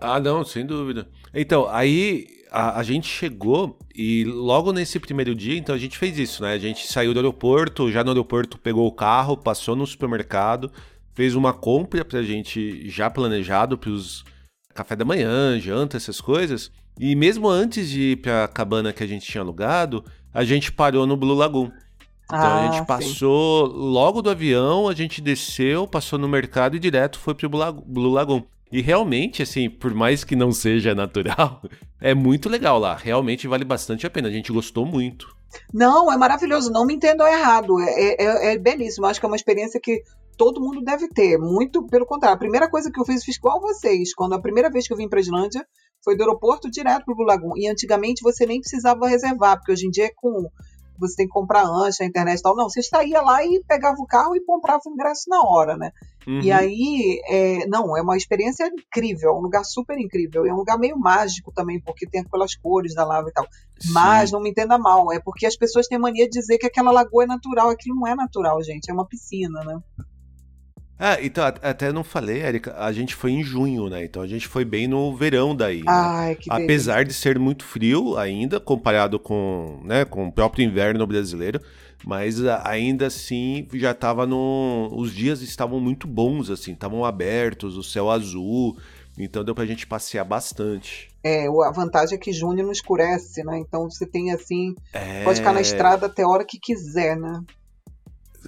Ah, não, sem dúvida. Então, aí a, a, gente chegou e logo nesse primeiro dia, então a gente fez isso, né? A gente saiu do aeroporto, já no aeroporto pegou o carro, passou no supermercado, fez uma compra pra gente já planejado pros café da manhã, janta, essas coisas. E mesmo antes de ir pra cabana que a gente tinha alugado, a gente parou no Blue Lagoon. Então ah, a gente passou sim. logo do avião, a gente desceu, passou no mercado e direto foi pro Blue Lagoon. E realmente, assim, por mais que não seja natural, <laughs> é muito legal lá. Realmente vale bastante a pena. A gente gostou muito. Não, é maravilhoso. Não me entendam errado. É, é, é belíssimo. Acho que é uma experiência que todo mundo deve ter. Muito pelo contrário. A primeira coisa que eu fiz, fiz igual vocês. Quando a primeira vez que eu vim para a Islândia, foi do aeroporto direto para o Lagoon. E antigamente você nem precisava reservar, porque hoje em dia é com você tem que comprar antes na internet e tal. Não, você saía lá e pegava o carro e comprava o ingresso na hora, né? Uhum. E aí, é, não, é uma experiência incrível, é um lugar super incrível. É um lugar meio mágico também, porque tem aquelas cores da lava e tal. Sim. Mas, não me entenda mal, é porque as pessoas têm mania de dizer que aquela lagoa é natural. Aquilo não é natural, gente, é uma piscina, né? Ah, então, até não falei, Erika, a gente foi em junho, né? Então a gente foi bem no verão daí. Né? Ai, que Apesar delícia. de ser muito frio ainda, comparado com, né, com o próprio inverno brasileiro, mas ainda assim já estava no. Os dias estavam muito bons, assim, estavam abertos, o céu azul, então deu pra gente passear bastante. É, a vantagem é que junho não escurece, né? Então você tem assim. É... Pode ficar na estrada até a hora que quiser, né?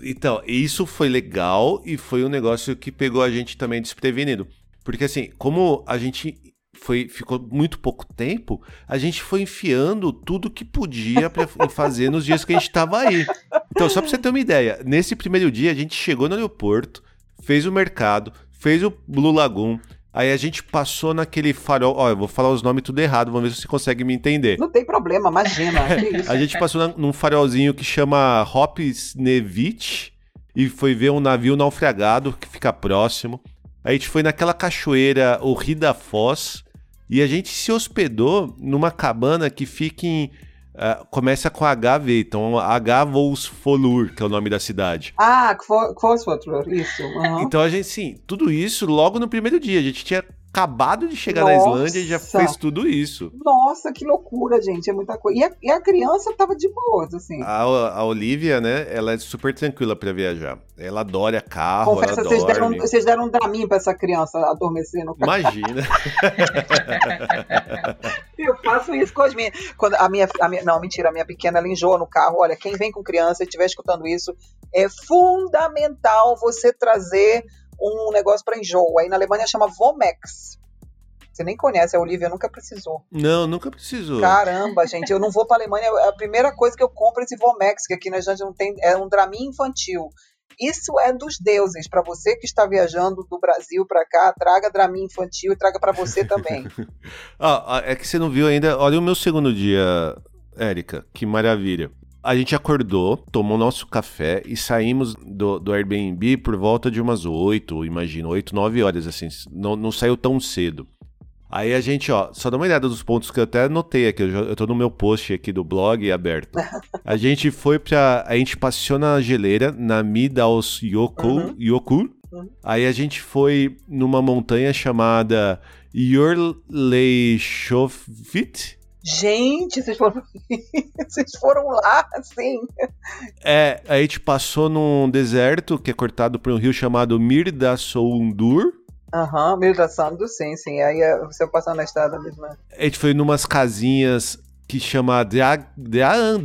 Então, isso foi legal e foi um negócio que pegou a gente também desprevenido. Porque assim, como a gente foi ficou muito pouco tempo, a gente foi enfiando tudo que podia para fazer nos dias que a gente estava aí. Então, só para você ter uma ideia, nesse primeiro dia a gente chegou no aeroporto, fez o mercado, fez o Blue Lagoon, Aí a gente passou naquele farol. Ó, eu vou falar os nomes tudo errado, vamos ver se você consegue me entender. Não tem problema, imagina. <laughs> a gente passou num farolzinho que chama Hopsnevich e foi ver um navio naufragado que fica próximo. Aí a gente foi naquela cachoeira, o Rio da Foz, e a gente se hospedou numa cabana que fica em Uh, começa com HV, então H Volsfolur, que é o nome da cidade. Ah, Volsfolur, isso. Uhum. Então a gente, sim, tudo isso logo no primeiro dia. A gente tinha acabado de chegar Nossa. na Islândia e já fez tudo isso. Nossa, que loucura, gente. É muita coisa. E a, e a criança tava de boas, assim. A, a Olivia, né, ela é super tranquila para viajar. Ela adora carro, Confessa, ela vocês deram, vocês deram um Dramin pra essa criança adormecer no carro. Imagina. <laughs> Eu faço isso com as minhas. Quando a minha, a minha, não, mentira, a minha pequena ela enjoa no carro. Olha, quem vem com criança e estiver escutando isso, é fundamental você trazer um negócio para enjoo. Aí na Alemanha chama Vomex. Você nem conhece, a Olivia nunca precisou. Não, nunca precisou. Caramba, gente, eu não vou para Alemanha. A primeira coisa que eu compro é esse Vomex, que aqui na gente não tem, é um Dramin infantil. Isso é dos deuses. Para você que está viajando do Brasil para cá, traga Dramin infantil e traga para você também. <laughs> ah, é que você não viu ainda. Olha o meu segundo dia, Érica. Que maravilha a gente acordou, tomou nosso café e saímos do, do Airbnb por volta de umas 8, imagino, 8, 9 horas, assim. Não, não saiu tão cedo. Aí a gente, ó, só dá uma olhada dos pontos que eu até anotei aqui, eu, já, eu tô no meu post aqui do blog aberto. <laughs> A gente foi pra. A gente passeou na geleira, na Midaus Yoku, uhum. Yoku. Uhum. Aí a gente foi numa montanha chamada Yorleishofit. Gente, vocês foram, <laughs> vocês foram lá, assim. É, a gente passou num deserto que é cortado por um rio chamado Mirdassoundur. Aham, uhum, Mirdassoundur, sim, sim. Aí é, você passando na estrada mesmo. Né? A gente foi numas casinhas que chama Drangslit.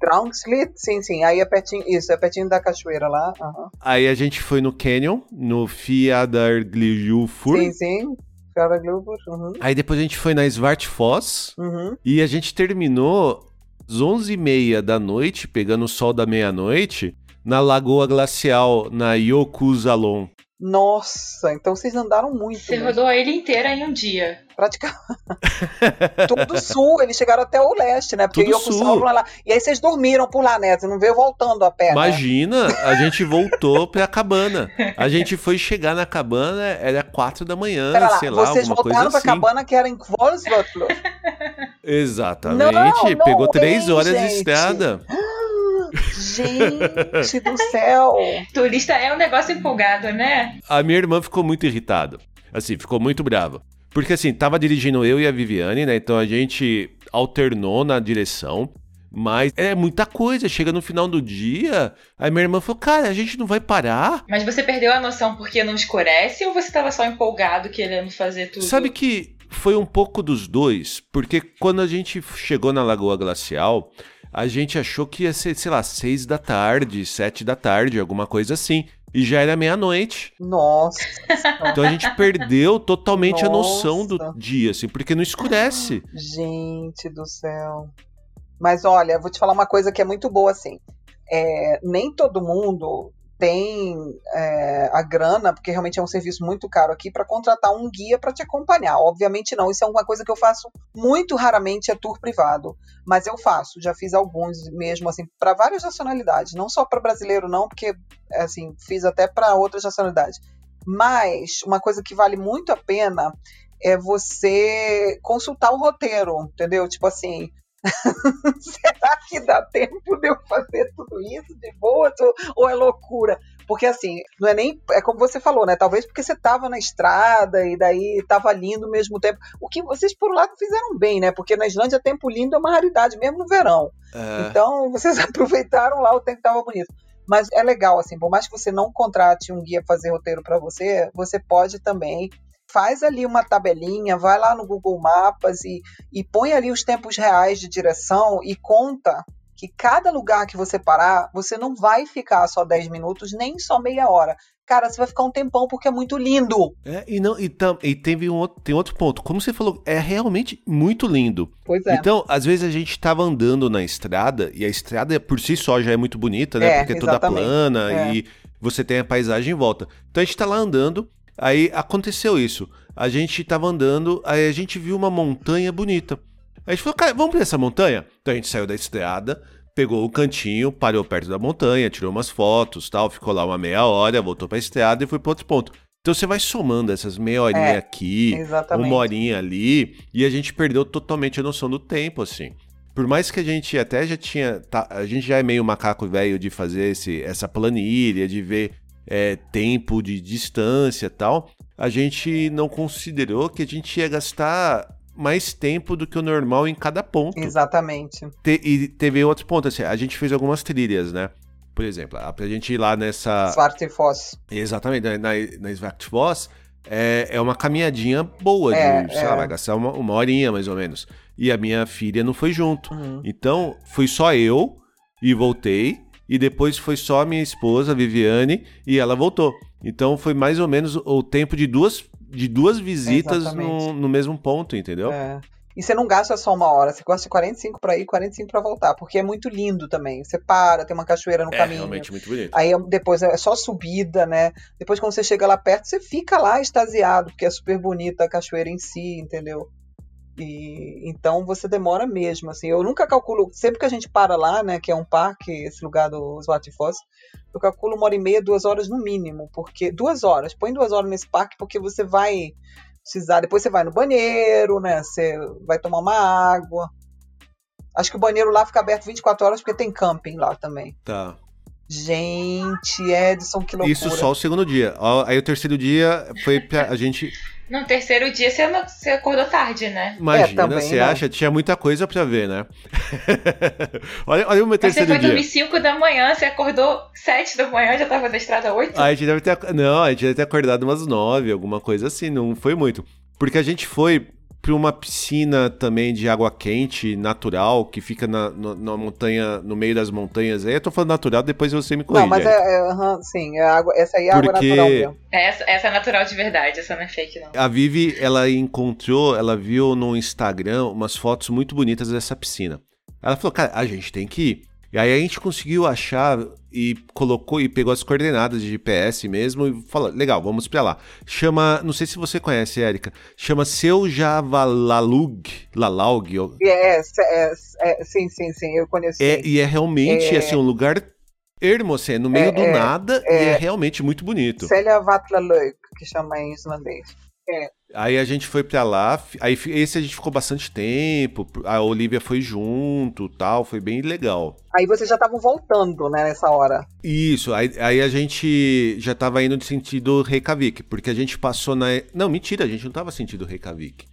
Drangslit, sim, sim. Aí é pertinho, isso, é pertinho da cachoeira lá. Uhum. Aí a gente foi no Canyon, no Fiadargliufur. Sim, sim. Uhum. Aí depois a gente foi na Svartfoss uhum. e a gente terminou às 11h30 da noite, pegando o sol da meia-noite, na Lagoa Glacial, na Yokuzalon. Nossa, então vocês andaram muito. Você rodou a ilha inteira em um dia. Praticamente. <laughs> Todo sul, eles chegaram até o leste, né? Porque Tudo sul. lá. E aí vocês dormiram por lá, né? Você não veio voltando a pé. Né? Imagina, né? a gente voltou pra cabana. A gente foi chegar na cabana, era quatro da manhã, Pera sei lá, lá alguma coisa assim. Vocês voltaram pra cabana que era em Wolfsburg. Exatamente, não, pegou não, três horas gente. de estrada. Gente do <laughs> céu! Turista é um negócio empolgado, né? A minha irmã ficou muito irritada. Assim, ficou muito brava. Porque assim, tava dirigindo eu e a Viviane, né? Então a gente alternou na direção. Mas é muita coisa. Chega no final do dia, aí minha irmã falou: Cara, a gente não vai parar. Mas você perdeu a noção porque não escurece ou você tava só empolgado querendo fazer tudo? Sabe que foi um pouco dos dois. Porque quando a gente chegou na Lagoa Glacial, a gente achou que ia ser, sei lá, seis da tarde, sete da tarde, alguma coisa assim. E já era meia-noite. Nossa. Então a gente perdeu totalmente Nossa. a noção do dia, assim, porque não escurece. Gente do céu. Mas olha, vou te falar uma coisa que é muito boa, assim. É, nem todo mundo tem é, a grana, porque realmente é um serviço muito caro aqui, para contratar um guia para te acompanhar. Obviamente não, isso é uma coisa que eu faço muito raramente, é tour privado, mas eu faço, já fiz alguns mesmo, assim, para várias nacionalidades, não só para brasileiro não, porque, assim, fiz até para outras nacionalidades. Mas uma coisa que vale muito a pena é você consultar o roteiro, entendeu? Tipo assim, <laughs> será que dá tempo de eu fazer tudo isso de boa ou, é loucura? Porque assim, não é nem. É como você falou, né? Talvez porque você estava na estrada e daí estava lindo ao mesmo tempo. O que vocês, por um lado, fizeram bem, né? Porque na Islândia, tempo lindo é uma raridade, mesmo no verão. É. Então, vocês <laughs> aproveitaram lá o tempo que estava bonito. Mas é legal, assim, por mais que você não contrate um guia fazer roteiro para você, você pode também faz ali uma tabelinha, vai lá no Google Maps e, e põe ali os tempos reais de direção e conta que cada lugar que você parar, você não vai ficar só 10 minutos, nem só meia hora. Cara, você vai ficar um tempão porque é muito lindo. É, e não e, tam, e teve um outro, tem outro ponto. Como você falou, é realmente muito lindo. Pois é. Então, às vezes a gente estava andando na estrada, e a estrada por si só já é muito bonita, né? É, porque é toda plana é. e você tem a paisagem em volta. Então a gente está lá andando, Aí aconteceu isso. A gente tava andando, aí a gente viu uma montanha bonita. Aí a gente falou, cara, vamos pra essa montanha? Então a gente saiu da estrada, pegou o cantinho, parou perto da montanha, tirou umas fotos tal, ficou lá uma meia hora, voltou pra estrada e foi pro outro ponto. Então você vai somando essas meia horinha é, aqui, exatamente. uma horinha ali, e a gente perdeu totalmente a noção do tempo, assim. Por mais que a gente até já tinha. Tá, a gente já é meio macaco velho de fazer esse, essa planilha, de ver é, tempo de distância tal, a gente não considerou que a gente ia gastar mais tempo do que o normal em cada ponto. Exatamente. Te, e teve outro ponto, assim, a gente fez algumas trilhas, né? Por exemplo, pra gente ir lá nessa... Svartifoss. Exatamente, na, na, Svartifoss é, é uma caminhadinha boa, é, de, sei é. lá, vai gastar uma, uma horinha mais ou menos. E a minha filha não foi junto. Uhum. Então, fui só eu e voltei e depois foi só minha esposa, Viviane, e ela voltou. Então foi mais ou menos o tempo de duas, de duas visitas no, no, mesmo ponto, entendeu? É. E você não gasta só uma hora, você gasta 45 para ir, 45 para voltar, porque é muito lindo também. Você para, tem uma cachoeira no é, caminho. É realmente muito bonito. Aí depois é só subida, né? Depois quando você chega lá perto, você fica lá extasiado, porque é super bonita a cachoeira em si, entendeu? E, então você demora mesmo, assim. Eu nunca calculo, sempre que a gente para lá, né, que é um parque, esse lugar do Swatfoss, eu calculo uma hora e meia, duas horas no mínimo, porque duas horas, põe duas horas nesse parque porque você vai precisar, depois você vai no banheiro, né, você vai tomar uma água. Acho que o banheiro lá fica aberto 24 horas porque tem camping lá também. Tá. Gente, Edson, que loucura. Isso só o segundo dia. Aí o terceiro dia foi pra <laughs> a gente no terceiro dia você, não, você acordou tarde, né? Imagina, é, você acha? Tinha muita coisa pra ver, né? <laughs> olha, olha o meu terceiro dia. Você foi dormir 5 da manhã, você acordou 7 da manhã, já tava na estrada 8? a gente deve ter. Não, a gente deve ter acordado umas 9, alguma coisa assim, não foi muito. Porque a gente foi para uma piscina também de água quente, natural, que fica na, na, na, montanha, no meio das montanhas. Aí eu tô falando natural, depois você me corrige. Não, mas é, é uh, sim, é água, essa aí é Porque... água natural mesmo. Essa, essa é natural de verdade, essa não é fake, não. A Vivi, ela encontrou, ela viu no Instagram umas fotos muito bonitas dessa piscina. Ela falou, cara, a gente tem que ir. E aí a gente conseguiu achar e colocou e pegou as coordenadas de GPS mesmo e falou, legal, vamos para lá. Chama, não sei se você conhece, Érica, chama Seu Javalalug, Lalaug. É, é, é, sim, sim, sim, eu conheci. É, e é realmente é... assim um lugar ermo, assim, é no meio é, do é, nada e é realmente muito bonito. Selja Vatlalug, que chama em islandês. É. Aí a gente foi pra lá, aí esse a gente ficou bastante tempo, a Olivia foi junto tal, foi bem legal. Aí vocês já estavam voltando, né, nessa hora. Isso, aí, aí a gente já tava indo no sentido Reykjavik, porque a gente passou na... Não, mentira, a gente não tava sentido Reykjavik.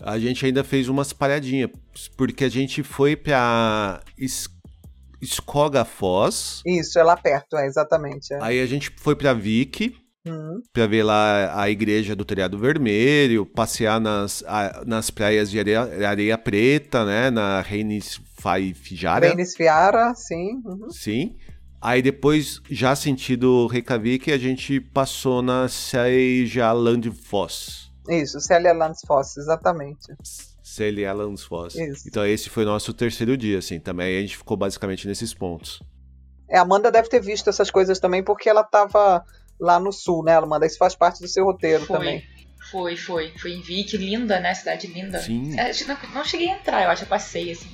A gente ainda fez umas paradinhas, porque a gente foi pra Skogafoss. Isso, é lá perto, é, exatamente. É. Aí a gente foi pra Vik, Uhum. Pra ver lá a igreja do Telhado Vermelho, passear nas, a, nas praias de areia, areia preta, né? Na Reinis Fiara. Reinis Fiara, sim. Uhum. Sim. Aí depois, já sentido Reykjavik, a gente passou na Seljalandfoss. Isso, Seljalandfoss, exatamente. Seljalandfoss. Isso. Então esse foi o nosso terceiro dia, assim, também a gente ficou basicamente nesses pontos. É, a Amanda deve ter visto essas coisas também, porque ela estava lá no sul, né, Amanda? Isso faz parte do seu roteiro foi, também. Foi, foi. Fui em Vic, linda, né? Cidade linda. Sim. É, não, não cheguei a entrar, eu acho, eu passei, assim.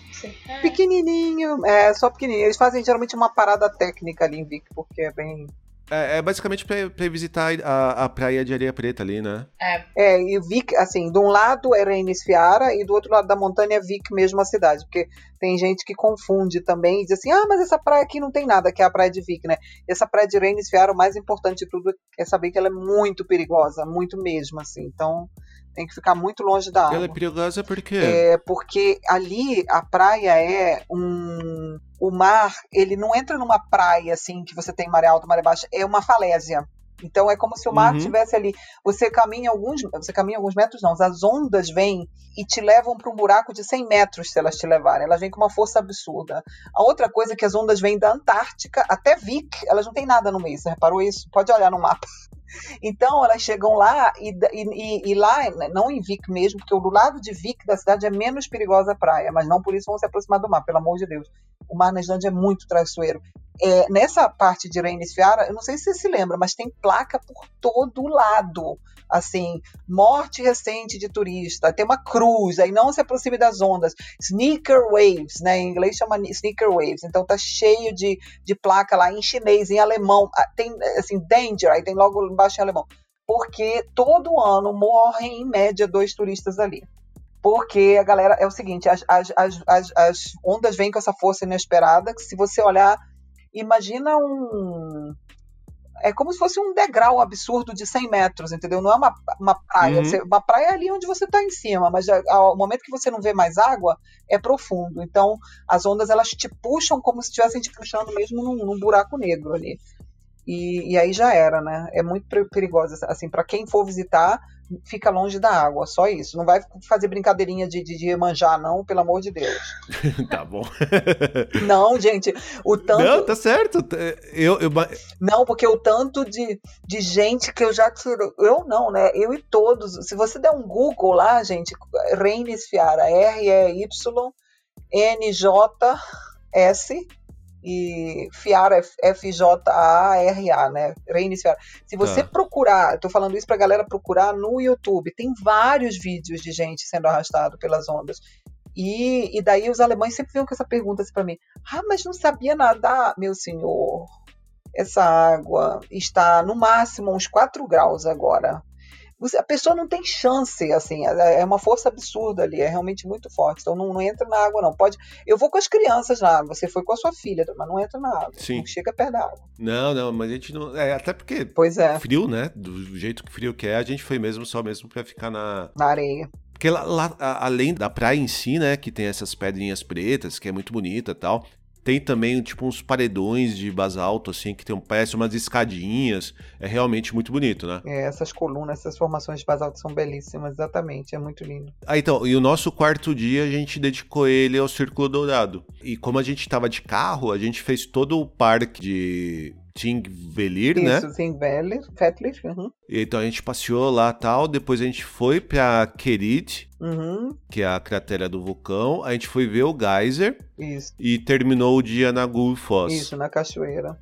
É. Pequenininho, é, só pequenininho. Eles fazem geralmente uma parada técnica ali em Vic, porque é bem... É, é basicamente pra, pra visitar a, a praia de areia preta ali, né? É, É, e Vic, assim, de um lado é Reinis Fiara e do outro lado da montanha é Vic mesmo a cidade, porque tem gente que confunde também e diz assim, ah, mas essa praia aqui não tem nada, que é a praia de Vic, né? Essa praia de Reinis Fiara, o mais importante de tudo é saber que ela é muito perigosa, muito mesmo, assim, então tem que ficar muito longe da água. Ela é perigosa porque. É, porque ali a praia é um. O mar, ele não entra numa praia assim que você tem maré alta, maré baixa, é uma falésia. Então é como se o mar Uhum. estivesse ali. Você caminha alguns, você caminha alguns metros, não. As ondas vêm e te levam para um buraco de 100 metros se elas te levarem. Elas vêm com uma força absurda. A outra coisa é que as ondas vêm da Antártica até Vic. Elas não têm nada no meio. Você reparou isso? Pode olhar no mapa. Então elas chegam lá e, e- e lá, né, não em Vic mesmo, porque do lado de Vic da cidade é menos perigosa a praia, mas não por isso vão se aproximar do mar, pelo amor de Deus. O mar na Islândia é muito traiçoeiro. É, nessa parte de Reinis Fiara, eu não sei se você se lembra, mas tem placa por todo lado. Assim, morte recente de turista, tem uma cruz, aí não se aproxime das ondas. Sneaker waves, né? Em inglês chama sneaker waves. Então tá cheio de, de placa lá em chinês, em alemão. Ah, Tem assim, danger, aí tem logo embaixo em alemão. Porque todo ano morrem em média dois turistas ali. Porque a galera é o seguinte, as, as, as, as ondas vêm com essa força inesperada, que se você olhar, imagina um. É como se fosse um degrau absurdo de 100 metros, entendeu? Não é uma, uma praia. Uhum. Você- uma praia é ali onde você está em cima, mas ao momento que você não vê mais água, é profundo. Então, as ondas elas te puxam como se estivessem te puxando mesmo num, num buraco negro ali. E, e aí já era, né? É muito perigosa. Assim, para quem for visitar, fica longe da água, só isso. Não vai fazer brincadeirinha de, de, de manjar, não, pelo amor de Deus. <laughs> tá bom. Não, gente, o tanto. Não, tá certo. Eu, eu, Não, porque o tanto de, de gente que eu já tiro. Eu não, né? Eu e todos. Se você der um Google lá, gente, Reinis Fiara, R-E-Y-N-J-S e Fiara F-J-A-R-A, né? Reinis Fiara. Se você Tá. procurar, tô falando isso pra galera procurar no YouTube, tem vários vídeos de gente sendo arrastado pelas ondas. E, e daí os alemães sempre vinham com essa pergunta assim pra mim: Ah, mas não sabia nadar, meu senhor essa água está no máximo uns 4 graus agora. Você- A pessoa não tem chance, assim, é é uma força absurda ali, é realmente muito forte. Então não, não entra na água, não. Pode. Eu vou com as crianças na água, você foi com a sua filha, mas não entra na água. Sim. Não chega perto da água. Não, não, mas a gente não. É, até porque Pois é, frio, né? Do jeito que frio que é, a gente foi mesmo só mesmo pra ficar na. na areia. Porque lá, lá, além da praia em si, né, que tem essas pedrinhas pretas, que é muito bonita e tal, tem também, tipo, uns paredões de basalto, assim, que tem, um- parece umas escadinhas. É realmente muito bonito, né? É, essas colunas, essas formações de basalto são belíssimas, exatamente, é muito lindo. Ah, então, e o nosso quarto dia a gente dedicou ele ao Círculo Dourado. E como a gente tava de carro, a gente fez todo o parque de Tingvellir, né? Isso, sim, Veller, Fettler, uhum, E Então a gente passeou lá tal, depois a gente foi pra Kerit, uhum, que é a cratera do vulcão, a gente foi ver o geyser isso, e terminou o dia na Gulfoss. isso, na cachoeira.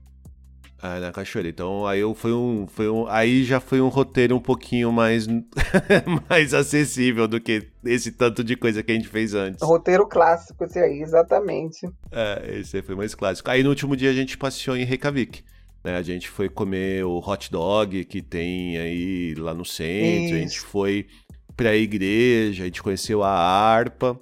Ah, na cachoeira. Então aí eu foi um, foi um, aí já foi um roteiro um pouquinho mais <laughs> mais acessível do que esse tanto de coisa que a gente fez antes. Roteiro clássico esse aí, exatamente. É, esse aí foi mais clássico. Aí no último dia a gente passeou em Reykjavik. Né? A gente foi comer o hot dog que tem aí lá no centro. A gente Isso. foi pra igreja, a gente conheceu a harpa.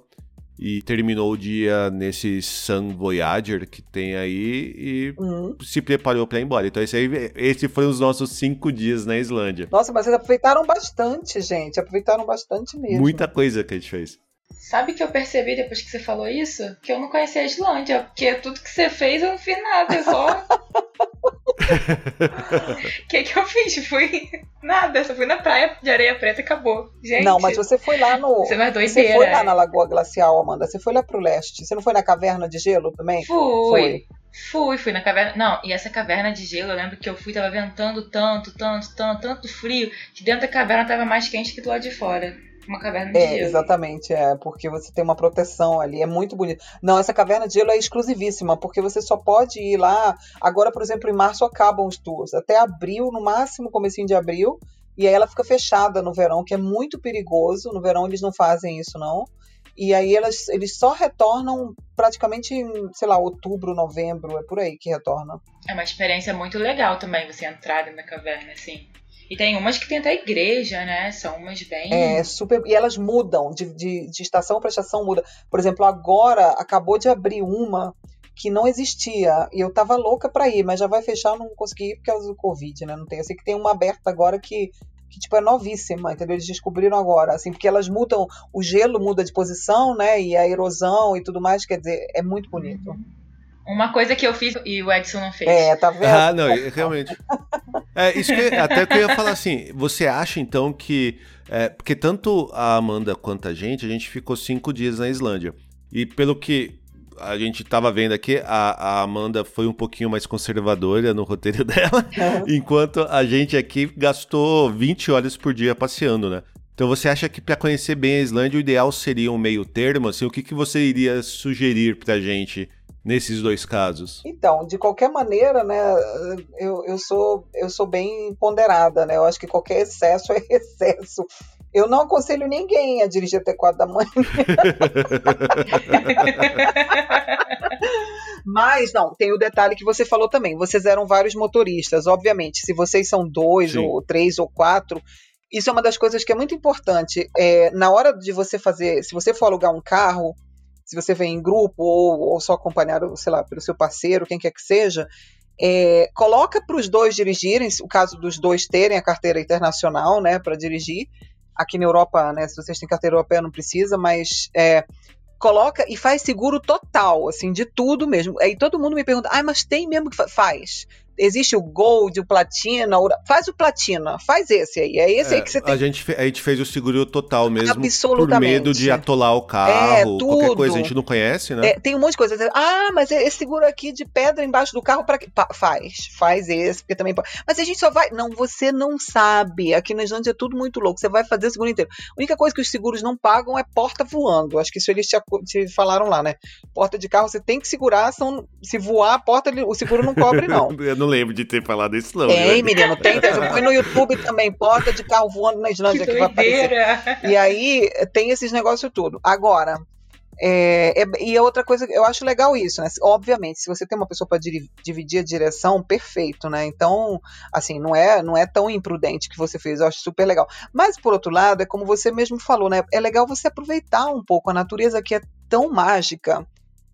E terminou o dia nesse Sun Voyager que tem aí e Uhum. se preparou pra ir embora. Então esse, aí, esse foram os nossos cinco dias na Islândia. Nossa, mas vocês aproveitaram bastante, gente. Aproveitaram bastante mesmo. Muita coisa que a gente fez. Sabe o que eu percebi depois que você falou isso? Que eu não conhecia a Islândia, porque tudo que você fez eu não fiz nada, eu só. <laughs> O <laughs> que, que eu fiz? Fui nada, só fui na praia de areia preta e acabou. Gente, Não, mas você foi lá no. você é Você foi lá na Lagoa Glacial, Amanda. Você foi lá pro leste. Você não foi na caverna de gelo também? Fui. Fui, fui na caverna. Não, e essa caverna de gelo, eu lembro que eu fui, tava ventando tanto, tanto, tanto, tanto frio, que dentro da caverna tava mais quente que do lado de fora. Uma caverna de é, gelo. Exatamente, é, porque você tem uma proteção ali, é muito bonito. Não, essa caverna de gelo é exclusivíssima, porque você só pode ir lá. Agora, por exemplo, em março acabam os tours, até abril, no máximo, comecinho de abril, e aí ela fica fechada no verão, que é muito perigoso. No verão eles não fazem isso, não. E aí elas, eles só retornam praticamente em, sei lá, outubro, novembro, é por aí que retornam. É uma experiência muito legal também você entrar da caverna, assim. E tem umas que tem até igreja, né? São umas bem. É, super. E elas mudam, de, de, de estação para estação muda. Por exemplo, agora acabou de abrir uma que não existia. E eu tava louca para ir, mas já vai fechar, não consegui ir por causa do Covid, né? Não tem. Eu sei que tem uma aberta agora que, que tipo, é novíssima, entendeu? Eles descobriram agora, assim, porque elas mudam, o gelo muda de posição, né? E a erosão e tudo mais, quer dizer, é muito bonito. Uhum. Uma coisa que eu fiz e o Edson não fez. É, tá vendo? Ah, não, realmente. É, isso que, até que eu ia falar assim, você acha então que. É, porque tanto a Amanda quanto a gente, a gente ficou cinco dias na Islândia. E pelo que a gente estava vendo aqui, a, a, Amanda foi um pouquinho mais conservadora no roteiro <laughs> dela, uhum. enquanto a gente aqui gastou 20 horas por dia passeando, né? Então você acha que para conhecer bem a Islândia, o ideal seria um meio termo? Assim, o que, que você iria sugerir pra gente nesses dois casos? Então, de qualquer maneira, né, eu, eu, sou, eu sou bem ponderada, né? Eu acho que qualquer excesso <laughs> é excesso. Eu não aconselho ninguém a dirigir até quatro da manhã. <laughs> Mas não, tem o detalhe que você falou também. Vocês eram vários motoristas, obviamente. Se vocês são dois Sim. ou três ou quatro, isso é uma das coisas que é muito importante. É, na hora de você fazer, se você for alugar um carro, se você vem em grupo ou, ou só acompanhado, sei lá, pelo seu parceiro, quem quer que seja, é, coloca para os dois dirigirem, o caso dos dois terem a carteira internacional, né, para dirigir. Aqui na Europa, né, se vocês têm carteira europeia não precisa, mas é, coloca e faz seguro total, assim, de tudo mesmo. Aí todo mundo me pergunta, ah, mas tem mesmo que faz? Existe o Gold, o Platina, o... faz o Platina, faz esse aí, é esse é, aí que você tem. A gente, a gente fez o seguro total mesmo, por medo de atolar o carro, é, tudo. qualquer coisa, a gente não conhece, né? É, tem um monte de coisa, ah, mas esse seguro aqui de pedra embaixo do carro, para faz, faz esse, porque também pode. Mas a gente só vai, não, você não sabe, aqui na Islândia é tudo muito louco, você vai fazer o seguro inteiro. A única coisa que os seguros não pagam é porta voando, acho que isso eles te, te falaram lá, né? Porta de carro você tem que segurar, são, se voar a porta, o seguro não cobre não. <laughs> Eu não lembro de ter falado isso, não. Tem, menino, tem. Põe no YouTube também, porta de carro voando na Islândia que, que vai aparecer. E aí tem esses negócios tudo. Agora, é, é, e a outra coisa, eu acho legal isso, né? Obviamente, se você tem uma pessoa para dividir a direção, perfeito, né? Então, assim, não é, não é tão imprudente que você fez, eu acho super legal. Mas, por outro lado, é como você mesmo falou, né? É legal você aproveitar um pouco a natureza que é tão mágica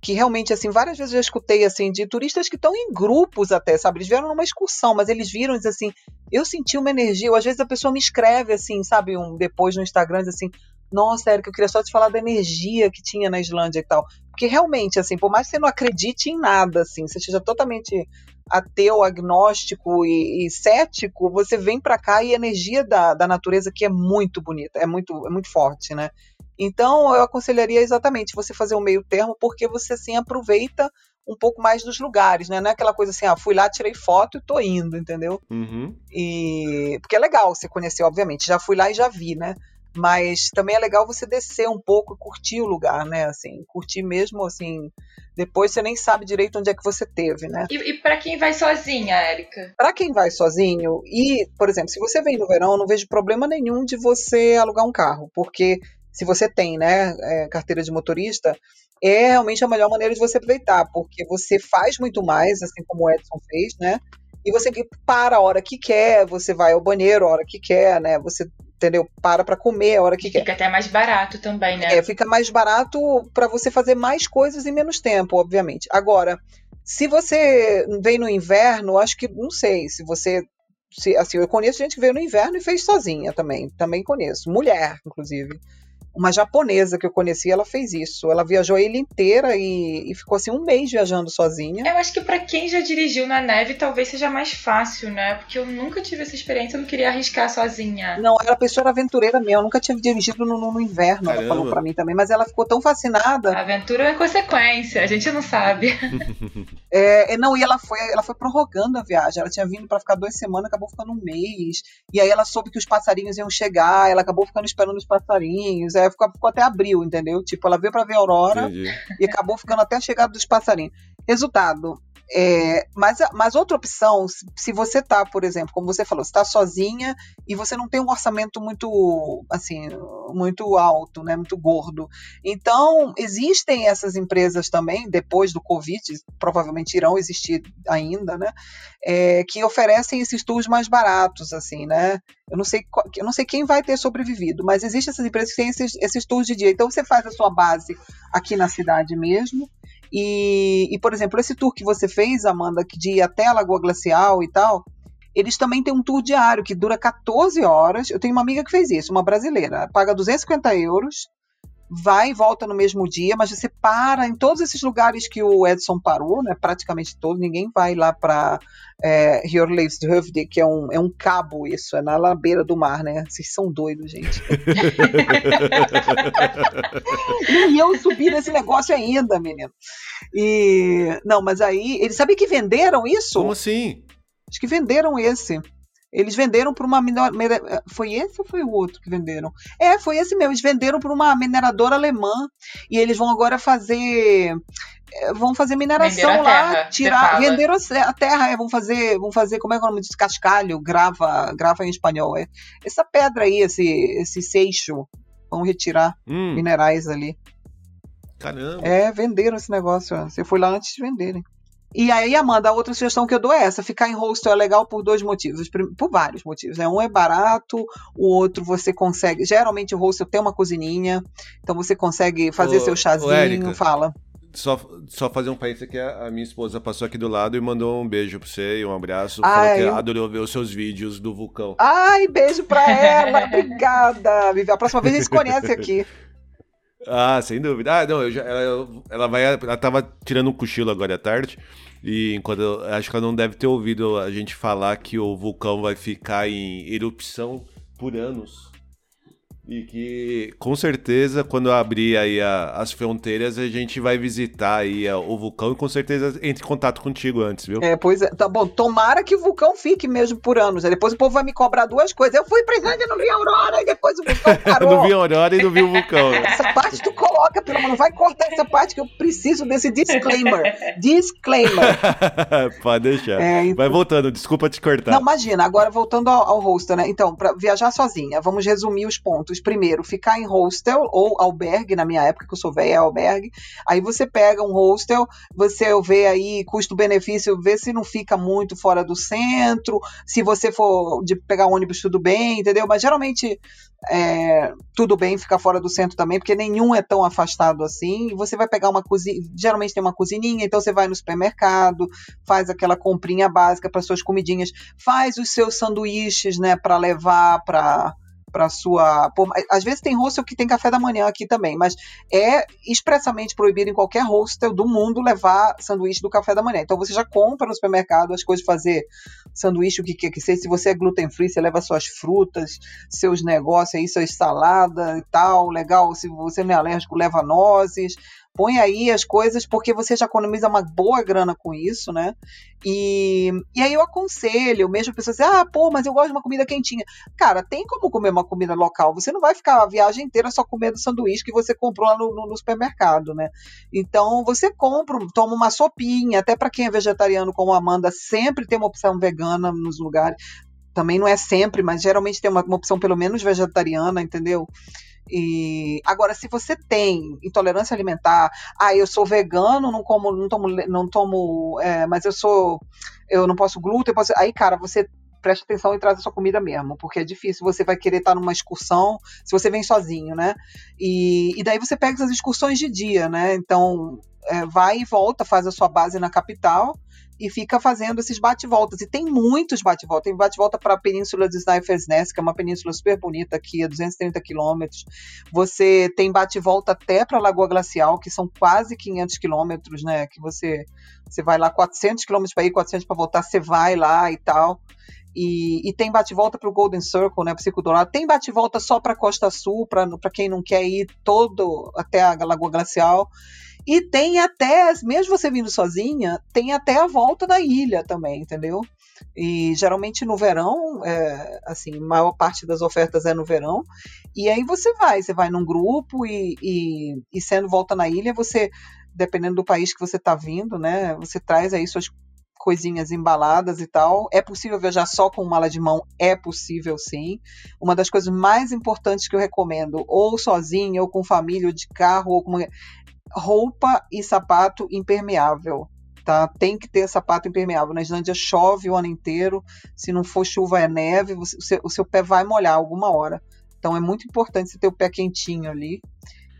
que realmente, assim, várias vezes eu escutei, assim, de turistas que estão em grupos até, sabe? Eles vieram numa excursão, mas eles viram, diz assim, eu senti uma energia, ou às vezes a pessoa me escreve, assim, sabe, um, depois no Instagram, diz assim, nossa, Érica, eu queria só te falar da energia que tinha na Islândia e tal. Porque realmente, assim, por mais que você não acredite em nada, assim, você seja totalmente ateu, agnóstico e, e cético, você vem para cá e a energia da, da natureza que é muito bonita, é muito, é muito forte, né? Então, eu aconselharia exatamente você fazer um meio termo, porque você assim aproveita um pouco mais dos lugares, né? Não é aquela coisa assim, ah, fui lá, tirei foto e tô indo, entendeu? Uhum. E porque é legal você conhecer, obviamente. Já fui lá e já vi, né? Mas também é legal você descer um pouco e curtir o lugar, né? Assim, curtir mesmo, assim. Depois você nem sabe direito onde é que você teve, né? E, e para quem vai sozinha, Érica? Para quem vai sozinho, e, por exemplo, se você vem no verão, eu não vejo problema nenhum de você alugar um carro, porque se você tem né, é, carteira de motorista, é realmente a melhor maneira de você aproveitar, porque você faz muito mais, assim como o Edson fez, né? E você para a hora que quer, você vai ao banheiro a hora que quer, né? Você entendeu? Para para comer a hora que fica quer. Fica até mais barato também, né? É, fica mais barato para você fazer mais coisas em menos tempo, obviamente. Agora, se você vem no inverno, acho que não sei, se você se, assim, eu conheço gente que veio no inverno e fez sozinha também, também conheço, mulher, inclusive. Uma japonesa que eu conheci, ela fez isso. Ela viajou a ilha inteira e, e ficou assim um mês viajando sozinha. Eu acho que para quem já dirigiu na neve, talvez seja mais fácil, né? Porque eu nunca tive essa experiência, eu não queria arriscar sozinha. Não, ela pessoa era aventureira mesmo, eu nunca tinha dirigido no, no inverno, Caramba. ela falou para mim também, mas ela ficou tão fascinada. A aventura é consequência, a gente não sabe. <laughs> é, não, e ela foi, ela foi prorrogando a viagem. Ela tinha vindo para ficar duas semanas, acabou ficando um mês. E aí ela soube que os passarinhos iam chegar, ela acabou ficando esperando os passarinhos. Aí ficou, ficou até abril, entendeu? Tipo, ela veio para ver a aurora Entendi. e acabou ficando até a chegada dos passarinhos. Resultado, é, mas, mas outra opção, se você tá, por exemplo, como você falou, está sozinha e você não tem um orçamento muito assim, muito alto, né, muito gordo. Então, existem essas empresas também, depois do Covid, provavelmente irão existir ainda, né, é, que oferecem esses tours mais baratos, assim, né. Eu não sei, eu não sei quem vai ter sobrevivido, mas existem essas empresas que têm esses, esses tours de dia. Então, você faz a sua base aqui na cidade mesmo e, e, por exemplo, esse tour que você fez, Amanda, de ir até a Lagoa Glacial e tal, eles também têm um tour diário que dura 14 horas. Eu tenho uma amiga que fez isso, uma brasileira. Paga 250 euros, vai e volta no mesmo dia, mas você para em todos esses lugares que o Edson parou, né? Praticamente todo. Ninguém vai lá para é, Hjorleifshövde, que é um, é um cabo isso, é na beira do mar, né? Vocês são doidos, gente. <laughs> e eu subi nesse negócio ainda, menino. E não, mas aí, eles sabem que venderam isso? Como assim? Acho que venderam esse. Eles venderam para uma mineradora. Foi esse ou foi o outro que venderam? É, foi esse mesmo. Eles venderam para uma mineradora alemã. E eles vão agora fazer. É, vão fazer mineração lá, terra, tirar. Venderam a terra, é, vão fazer. Vão fazer, como é, é o nome disso? Cascalho, grava, grava em espanhol. É. Essa pedra aí, esse, esse seixo. Vão retirar hum. minerais ali. Caramba. É, venderam esse negócio. Você foi lá antes de venderem. E aí, Amanda, a outra sugestão que eu dou é essa: ficar em hostel é legal por dois motivos, por vários motivos. Né? Um é barato, o outro você consegue. Geralmente o hostel tem uma cozininha, então você consegue fazer ô, seu chazinho. Ô, Érica, fala. Só, só fazer um parênteses que a, minha esposa passou aqui do lado e mandou um beijo pra você e um abraço. Ai, falou que eu... adorou ver os seus vídeos do vulcão. Ai, beijo pra ela. Obrigada, Vivi. A próxima vez a gente se conhece aqui. Ah, sem dúvida. Ah, não, já, ela, ela vai. Ela tava tirando um cochilo agora à tarde. E enquanto acho que ela não deve ter ouvido a gente falar que o vulcão vai ficar em erupção por anos. E que com certeza quando abrir aí a, as fronteiras a gente vai visitar aí a, o vulcão e com certeza entre em contato contigo antes, viu? É, pois é. Tá bom, tomara que o vulcão fique mesmo por anos. Depois o povo vai me cobrar duas coisas. Eu fui pra Islândia e não vi a aurora e depois o vulcão <laughs> parou. não vi a aurora e não vi o vulcão. <laughs> essa parte tu coloca, pelo menos, não vai cortar essa parte que eu preciso desse disclaimer. disclaimer. <laughs> Pode deixar. É, então... Vai voltando, desculpa te cortar. Não, imagina, agora voltando ao, ao hostel, né? Então, pra viajar sozinha, vamos resumir os pontos primeiro, ficar em hostel ou albergue, na minha época que eu sou velha, é albergue. Aí você pega um hostel, você vê aí custo-benefício, vê se não fica muito fora do centro, se você for de pegar ônibus, tudo bem, entendeu? Mas geralmente é, tudo bem ficar fora do centro também, porque nenhum é tão afastado assim. Você vai pegar uma cozinha, geralmente tem uma cozininha, então você vai no supermercado, faz aquela comprinha básica para suas comidinhas, faz os seus sanduíches, né, para levar para para sua. Por, às vezes tem hostel que tem café da manhã aqui também, mas é expressamente proibido em qualquer hostel do mundo levar sanduíche do café da manhã. Então você já compra no supermercado as coisas fazer sanduíche, o que quer que seja. Se você é gluten free, você leva suas frutas, seus negócios aí, suas saladas e tal. Legal. Se você não é alérgico, leva nozes põe aí as coisas, porque você já economiza uma boa grana com isso, né? E, e aí eu aconselho, mesmo pessoas assim, ah, pô, mas eu gosto de uma comida quentinha. Cara, tem como comer uma comida local. Você não vai ficar a viagem inteira só comendo sanduíche que você comprou lá no, no, no supermercado, né? Então você compra, toma uma sopinha, até para quem é vegetariano como a Amanda, sempre tem uma opção vegana nos lugares. Também não é sempre, mas geralmente tem uma, uma opção pelo menos vegetariana, entendeu? E agora, se você tem intolerância alimentar, ah, eu sou vegano, não como, não tomo, não tomo, é, mas eu sou, eu não posso glúten, posso, aí, cara, você presta atenção e traz a sua comida mesmo, porque é difícil, você vai querer estar numa excursão se você vem sozinho, né? E, e daí você pega essas excursões de dia, né? Então, é, vai e volta, faz a sua base na capital e fica fazendo esses bate-voltas. E tem muitos bate-voltas. Tem bate-volta para a Península de Sniper's Nest, que é uma península super bonita aqui, a 230 quilômetros. Você tem bate-volta até para a Lagoa Glacial, que são quase 500 quilômetros, né? Que você, você vai lá 400 quilômetros para ir, 400 para voltar, você vai lá e tal. E, e, tem bate-volta para o Golden Circle, né, para o Circo Dourado. Tem bate-volta só para Costa Sul, para quem não quer ir todo até a Lagoa Glacial. E tem até, mesmo você vindo sozinha, tem até a volta da ilha também, entendeu? E geralmente no verão, é, assim, maior parte das ofertas é no verão. E aí você vai, você vai num grupo e, e, e sendo volta na ilha, você, dependendo do país que você está vindo, né, você traz aí suas coisinhas embaladas e tal. É possível viajar só com mala de mão? É possível sim. Uma das coisas mais importantes que eu recomendo, ou sozinho, ou com família, ou de carro, ou com roupa e sapato impermeável. Tá? Tem que ter sapato impermeável. Na Islândia chove o ano inteiro. Se não for chuva, é neve. Você, o, seu, o seu pé vai molhar alguma hora. Então é muito importante você ter o pé quentinho ali.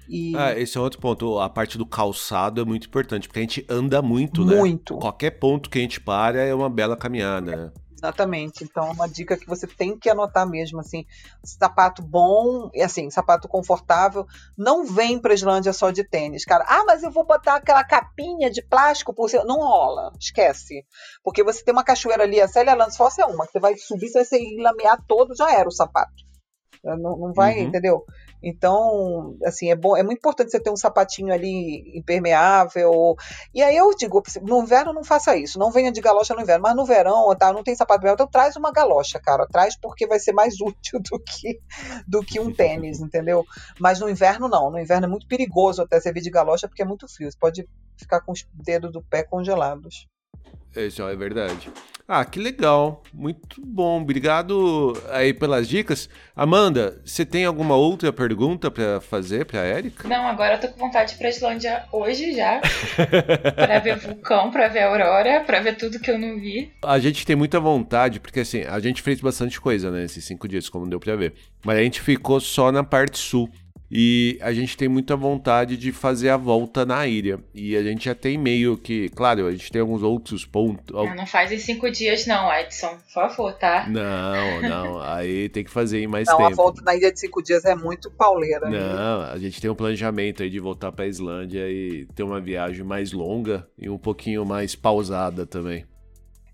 E... Ah, esse é outro ponto. A parte do calçado é muito importante, porque a gente anda muito, muito. né? Muito. Qualquer ponto que a gente para é uma bela caminhada? Exatamente. Então, uma dica que você tem que anotar mesmo, assim, sapato bom, e assim, sapato confortável, não vem pra Islândia só de tênis, cara. Ah, mas eu vou botar aquela capinha de plástico por cima. Não rola, esquece. Porque você tem uma cachoeira ali, a Célia Landsfoss é uma, que você vai subir, você vai lamear todo, já era o sapato. Não, não vai, uhum. entendeu? Então, assim, é bom, é muito importante você ter um sapatinho ali impermeável. E aí eu digo, no inverno não faça isso, não venha de galocha no inverno, mas no verão, tá, não tem sapato impermeável, então traz uma galocha, cara, traz porque vai ser mais <laughs> útil do que do que um tênis, entendeu? Mas no inverno não, no inverno é muito perigoso até você vir de galocha porque é muito frio, você pode ficar com os dedos do pé congelados. Isso é verdade. Ah, que legal. Muito bom. Obrigado aí pelas dicas. Amanda, você tem alguma outra pergunta para fazer para Érica? Não, agora eu tô com vontade de ir pra Islândia hoje já. <laughs> para ver vulcão, para ver a aurora, para ver tudo que eu não vi. A gente tem muita vontade, porque assim, a gente fez bastante coisa, né, esses cinco dias, como deu para ver. Mas a gente ficou só na parte sul e a gente tem muita vontade de fazer a volta na ilha. E a gente já tem meio que, claro, a gente tem alguns outros pontos. Não, não faz em cinco dias, não, Edson, por favor, tá? Não, não, aí tem que fazer em mais não, tempo. Não, a volta na ilha de cinco dias é muito pauleira. Né? Não, a gente tem um planejamento aí de voltar para a Islândia e ter uma viagem mais longa e um pouquinho mais pausada também.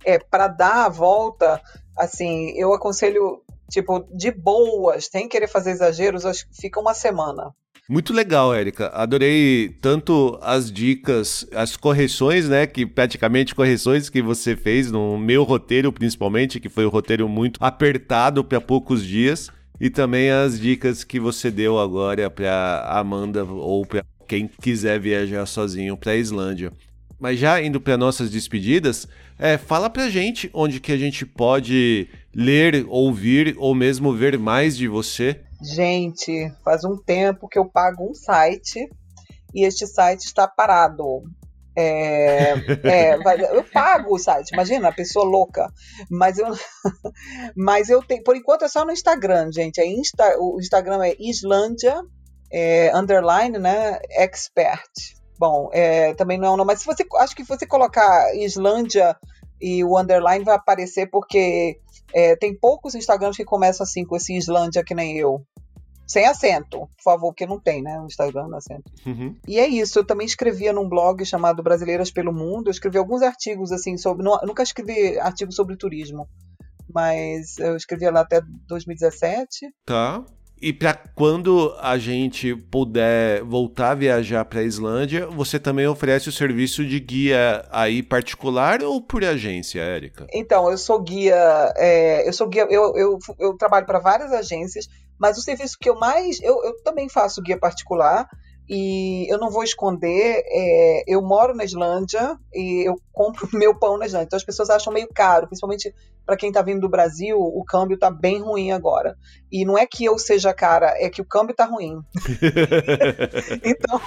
É, para dar a volta, assim, eu aconselho tipo, de boas, sem querer fazer exageros, acho que fica uma semana. Muito legal, Érica. Adorei tanto as dicas, as correções, né? Que praticamente correções que você fez no meu roteiro, principalmente, que foi um roteiro muito apertado para poucos dias. E também as dicas que você deu agora para Amanda ou para quem quiser viajar sozinho para a Islândia. Mas já indo para nossas despedidas, é, fala pra gente onde que a gente pode ler, ouvir ou mesmo ver mais de você? Gente, faz um tempo que eu pago um site e este site está parado. É, é, eu pago o site, imagina, a pessoa louca. Mas eu, <laughs> mas eu tenho, por enquanto é só no Instagram, gente. É Insta, o Instagram é Islândia, é, underline, né, expert. Bom, é, também não é um nome, mas se você, acho que se você colocar Islândia e o underline vai aparecer porque é, tem poucos Instagrams que começam assim com esse Islândia que nem eu. Sem acento, por favor, porque não tem, né? Um Instagram no acento. Uhum. E é isso, eu também escrevia num blog chamado Brasileiras pelo Mundo. Eu escrevi alguns artigos, assim, sobre. Não, nunca escrevi artigos sobre turismo, mas eu escrevia lá até 2017. Tá. E para quando a gente puder voltar a viajar para a Islândia, você também oferece o serviço de guia aí particular ou por agência, Érica? Então, eu sou guia, é, eu sou guia, eu, eu, eu trabalho para várias agências, mas o serviço que eu mais, eu, eu também faço guia particular e eu não vou esconder, é, eu moro na Islândia e eu compro <laughs> meu pão na Islândia. Então as pessoas acham meio caro, principalmente para quem está vindo do Brasil, o câmbio está bem ruim agora. E não é que eu seja cara, é que o câmbio está ruim. <laughs> então,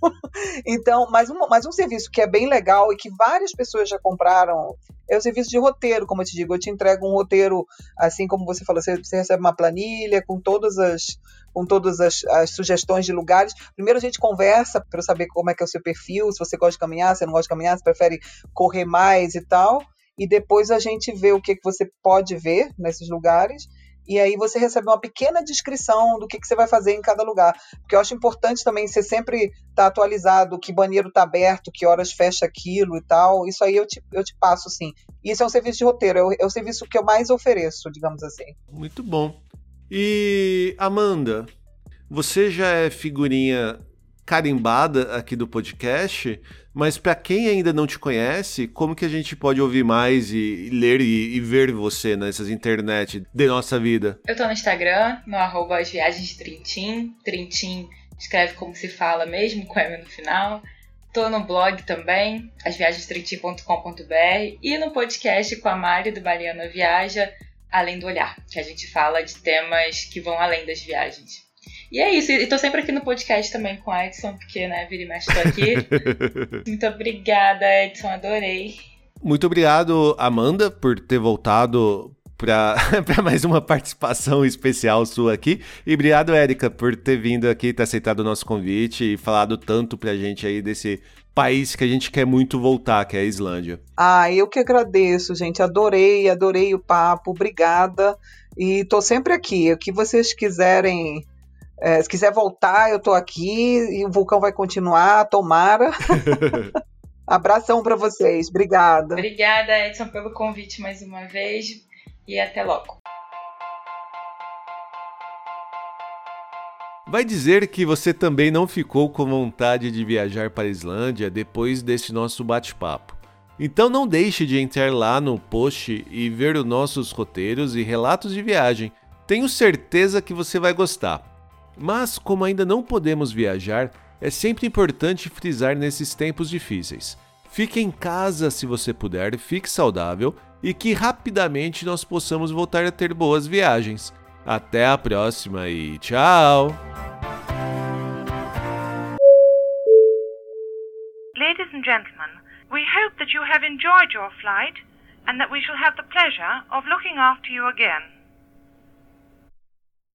<laughs> então mas, um, mas um serviço que é bem legal e que várias pessoas já compraram é o serviço de roteiro, como eu te digo. Eu te entrego um roteiro, assim como você falou, você, você recebe uma planilha com todas as com todas as, as sugestões de lugares. Primeiro a gente conversa para saber como é que é o seu perfil, se você gosta de caminhar, se não gosta de caminhar, se prefere correr mais e tal. E depois a gente vê o que, que você pode ver nesses lugares e aí você recebe uma pequena descrição do que, que você vai fazer em cada lugar. Porque eu acho importante também você sempre estar tá atualizado, que banheiro está aberto, que horas fecha aquilo e tal. Isso aí eu te, eu te passo, sim. Isso é um serviço de roteiro, é o, é o serviço que eu mais ofereço, digamos assim. Muito bom. E Amanda, você já é figurinha carimbada aqui do podcast, mas para quem ainda não te conhece, como que a gente pode ouvir mais e, e ler e, e, ver você nessas internet de nossa vida? Eu tô no Instagram, no arroba as viagens Trintim. Trintim escreve como se fala mesmo, com M no final. Tô no blog também, asviagenstrintim.com.br e no podcast com a Mari do Mariana Viaja, Além do Olhar, que a gente fala de temas que vão além das viagens. E é isso, e tô sempre aqui no podcast também com o Edson, porque, né, vira e mexe, tô aqui. <laughs> Muito obrigada, Edson, adorei. Muito obrigado, Amanda, por ter voltado para <laughs> mais uma participação especial sua aqui. E obrigado, Érica, por ter vindo aqui, ter aceitado o nosso convite e falado tanto pra gente aí desse país que a gente quer muito voltar, que é a Islândia. Ah, eu que agradeço, gente. Adorei, adorei o papo. Obrigada. E tô sempre aqui. O que vocês quiserem é, se quiser voltar, eu tô aqui e o vulcão vai continuar, tomara. <laughs> Abração para vocês, obrigada. Obrigada, Edson, pelo convite mais uma vez e até logo. Vai dizer que você também não ficou com vontade de viajar para a Islândia depois desse nosso bate-papo. Então não deixe de entrar lá no post e ver os nossos roteiros e relatos de viagem. Tenho certeza que você vai gostar. Mas, como ainda não podemos viajar, é sempre importante frisar nesses tempos difíceis. Fique em casa se você puder, fique saudável e que rapidamente nós possamos voltar a ter boas viagens. Até a próxima e tchau! Ladies and gentlemen, we hope that you have enjoyed your flight and that we shall have the pleasure of looking after you again.